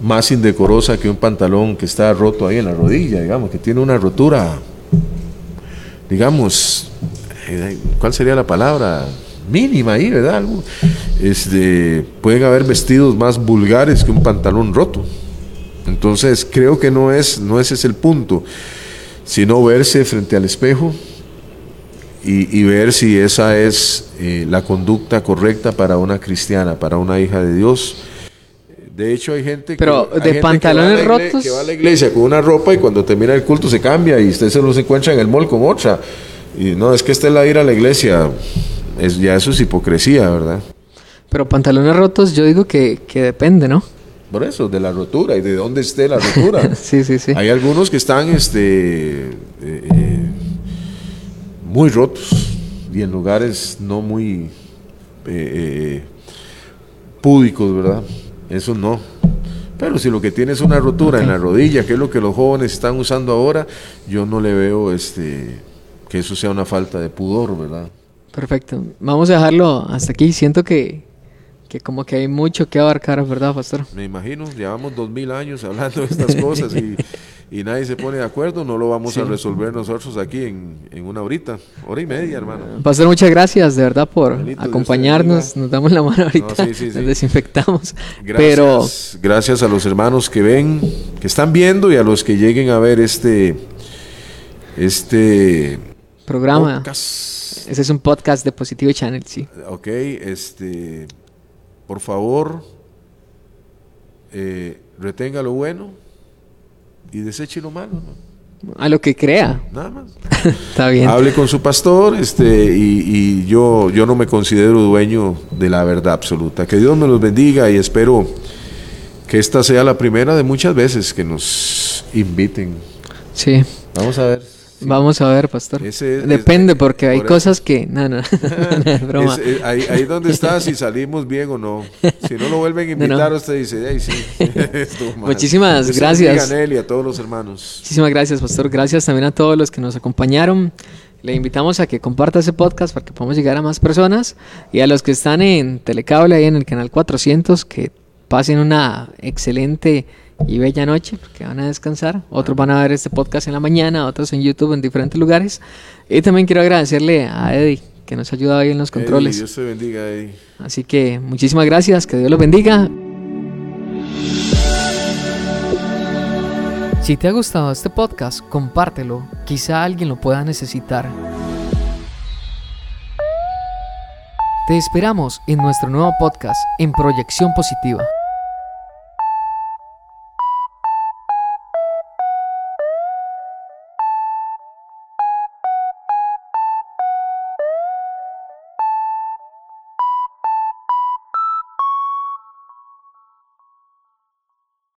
más indecorosa que un pantalón que está roto ahí en la rodilla, digamos, que tiene una rotura, digamos, eh, ¿cuál sería la palabra? Mínima ahí, ¿verdad? Algo, Este, pueden haber vestidos más vulgares que un pantalón roto. Entonces, creo que no es, no ese es el punto, sino verse frente al espejo y, y ver si esa es eh, la conducta correcta para una cristiana, para una hija de Dios. De hecho, hay gente Pero, que, hay de pantalones rotos. que va a la iglesia con una ropa y cuando termina el culto se cambia y usted se los encuentra en el mall con otra. Y no, es que esta es la ir a la iglesia. Es, ya eso es hipocresía, ¿verdad? Pero pantalones rotos yo digo que, que depende, ¿no? Por eso, de la rotura y de dónde esté la rotura. [LAUGHS] Sí, sí, sí. Hay algunos que están este, eh, eh, muy rotos y en lugares no muy eh, eh, púdicos, ¿verdad? Eso no. Pero si lo que tiene es una rotura en la rodilla, que es lo que los jóvenes están usando ahora, yo no le veo este, que eso sea una falta de pudor, ¿verdad? Perfecto. Vamos a dejarlo hasta aquí. Siento que, que como que hay mucho que abarcar, ¿verdad, pastor? Me imagino, llevamos dos mil años hablando de estas cosas y, y nadie se pone de acuerdo, no lo vamos a resolver nosotros aquí en, en una horita, hora y media, hermano. Pastor, muchas gracias de verdad por Benito, acompañarnos. Nos damos la mano ahorita. sí, sí, sí. Nos desinfectamos. Gracias, Pero gracias a los hermanos que ven, que están viendo y a los que lleguen a ver este, este programa. podcast. Ese es un podcast de Positivo Channel, sí. Ok, este, por favor, eh, retenga lo bueno y deseche lo malo, ¿no? A lo que crea. Nada más. [LAUGHS] Está bien. Hable con su pastor, este, y, y yo, yo no me considero dueño de la verdad absoluta. Que Dios me los bendiga y espero que esta sea la primera de muchas veces que nos inviten. Sí. Vamos a ver. Vamos a ver, pastor. Ese es- Depende, es- porque hay por cosas que. No, no, [LAUGHS] no, [LAUGHS] es broma. Es- eh, ahí, ahí donde está, [LAUGHS] si salimos bien o no. Si no lo vuelven a no. invitar, usted dice, "Ay, sí. estuvo mal". Muchísimas Dios gracias. a y a todos los hermanos. Muchísimas gracias, pastor. Gracias también a todos los que nos acompañaron. Le invitamos a que comparta ese podcast para que podamos llegar a más personas. Y a los que están en Telecable, ahí en el canal 400, que pasen una excelente y bella noche, porque van a descansar. Otros van a ver este podcast en la mañana, otros en YouTube, en diferentes lugares. Y también quiero agradecerle a Eddie, que nos ha ayudado ahí en los controles. Ey, Dios te bendiga. ey. Así que muchísimas gracias, que Dios los bendiga. Si te ha gustado este podcast, compártelo, quizá alguien lo pueda necesitar. Te esperamos en nuestro nuevo podcast en Proyección Positiva.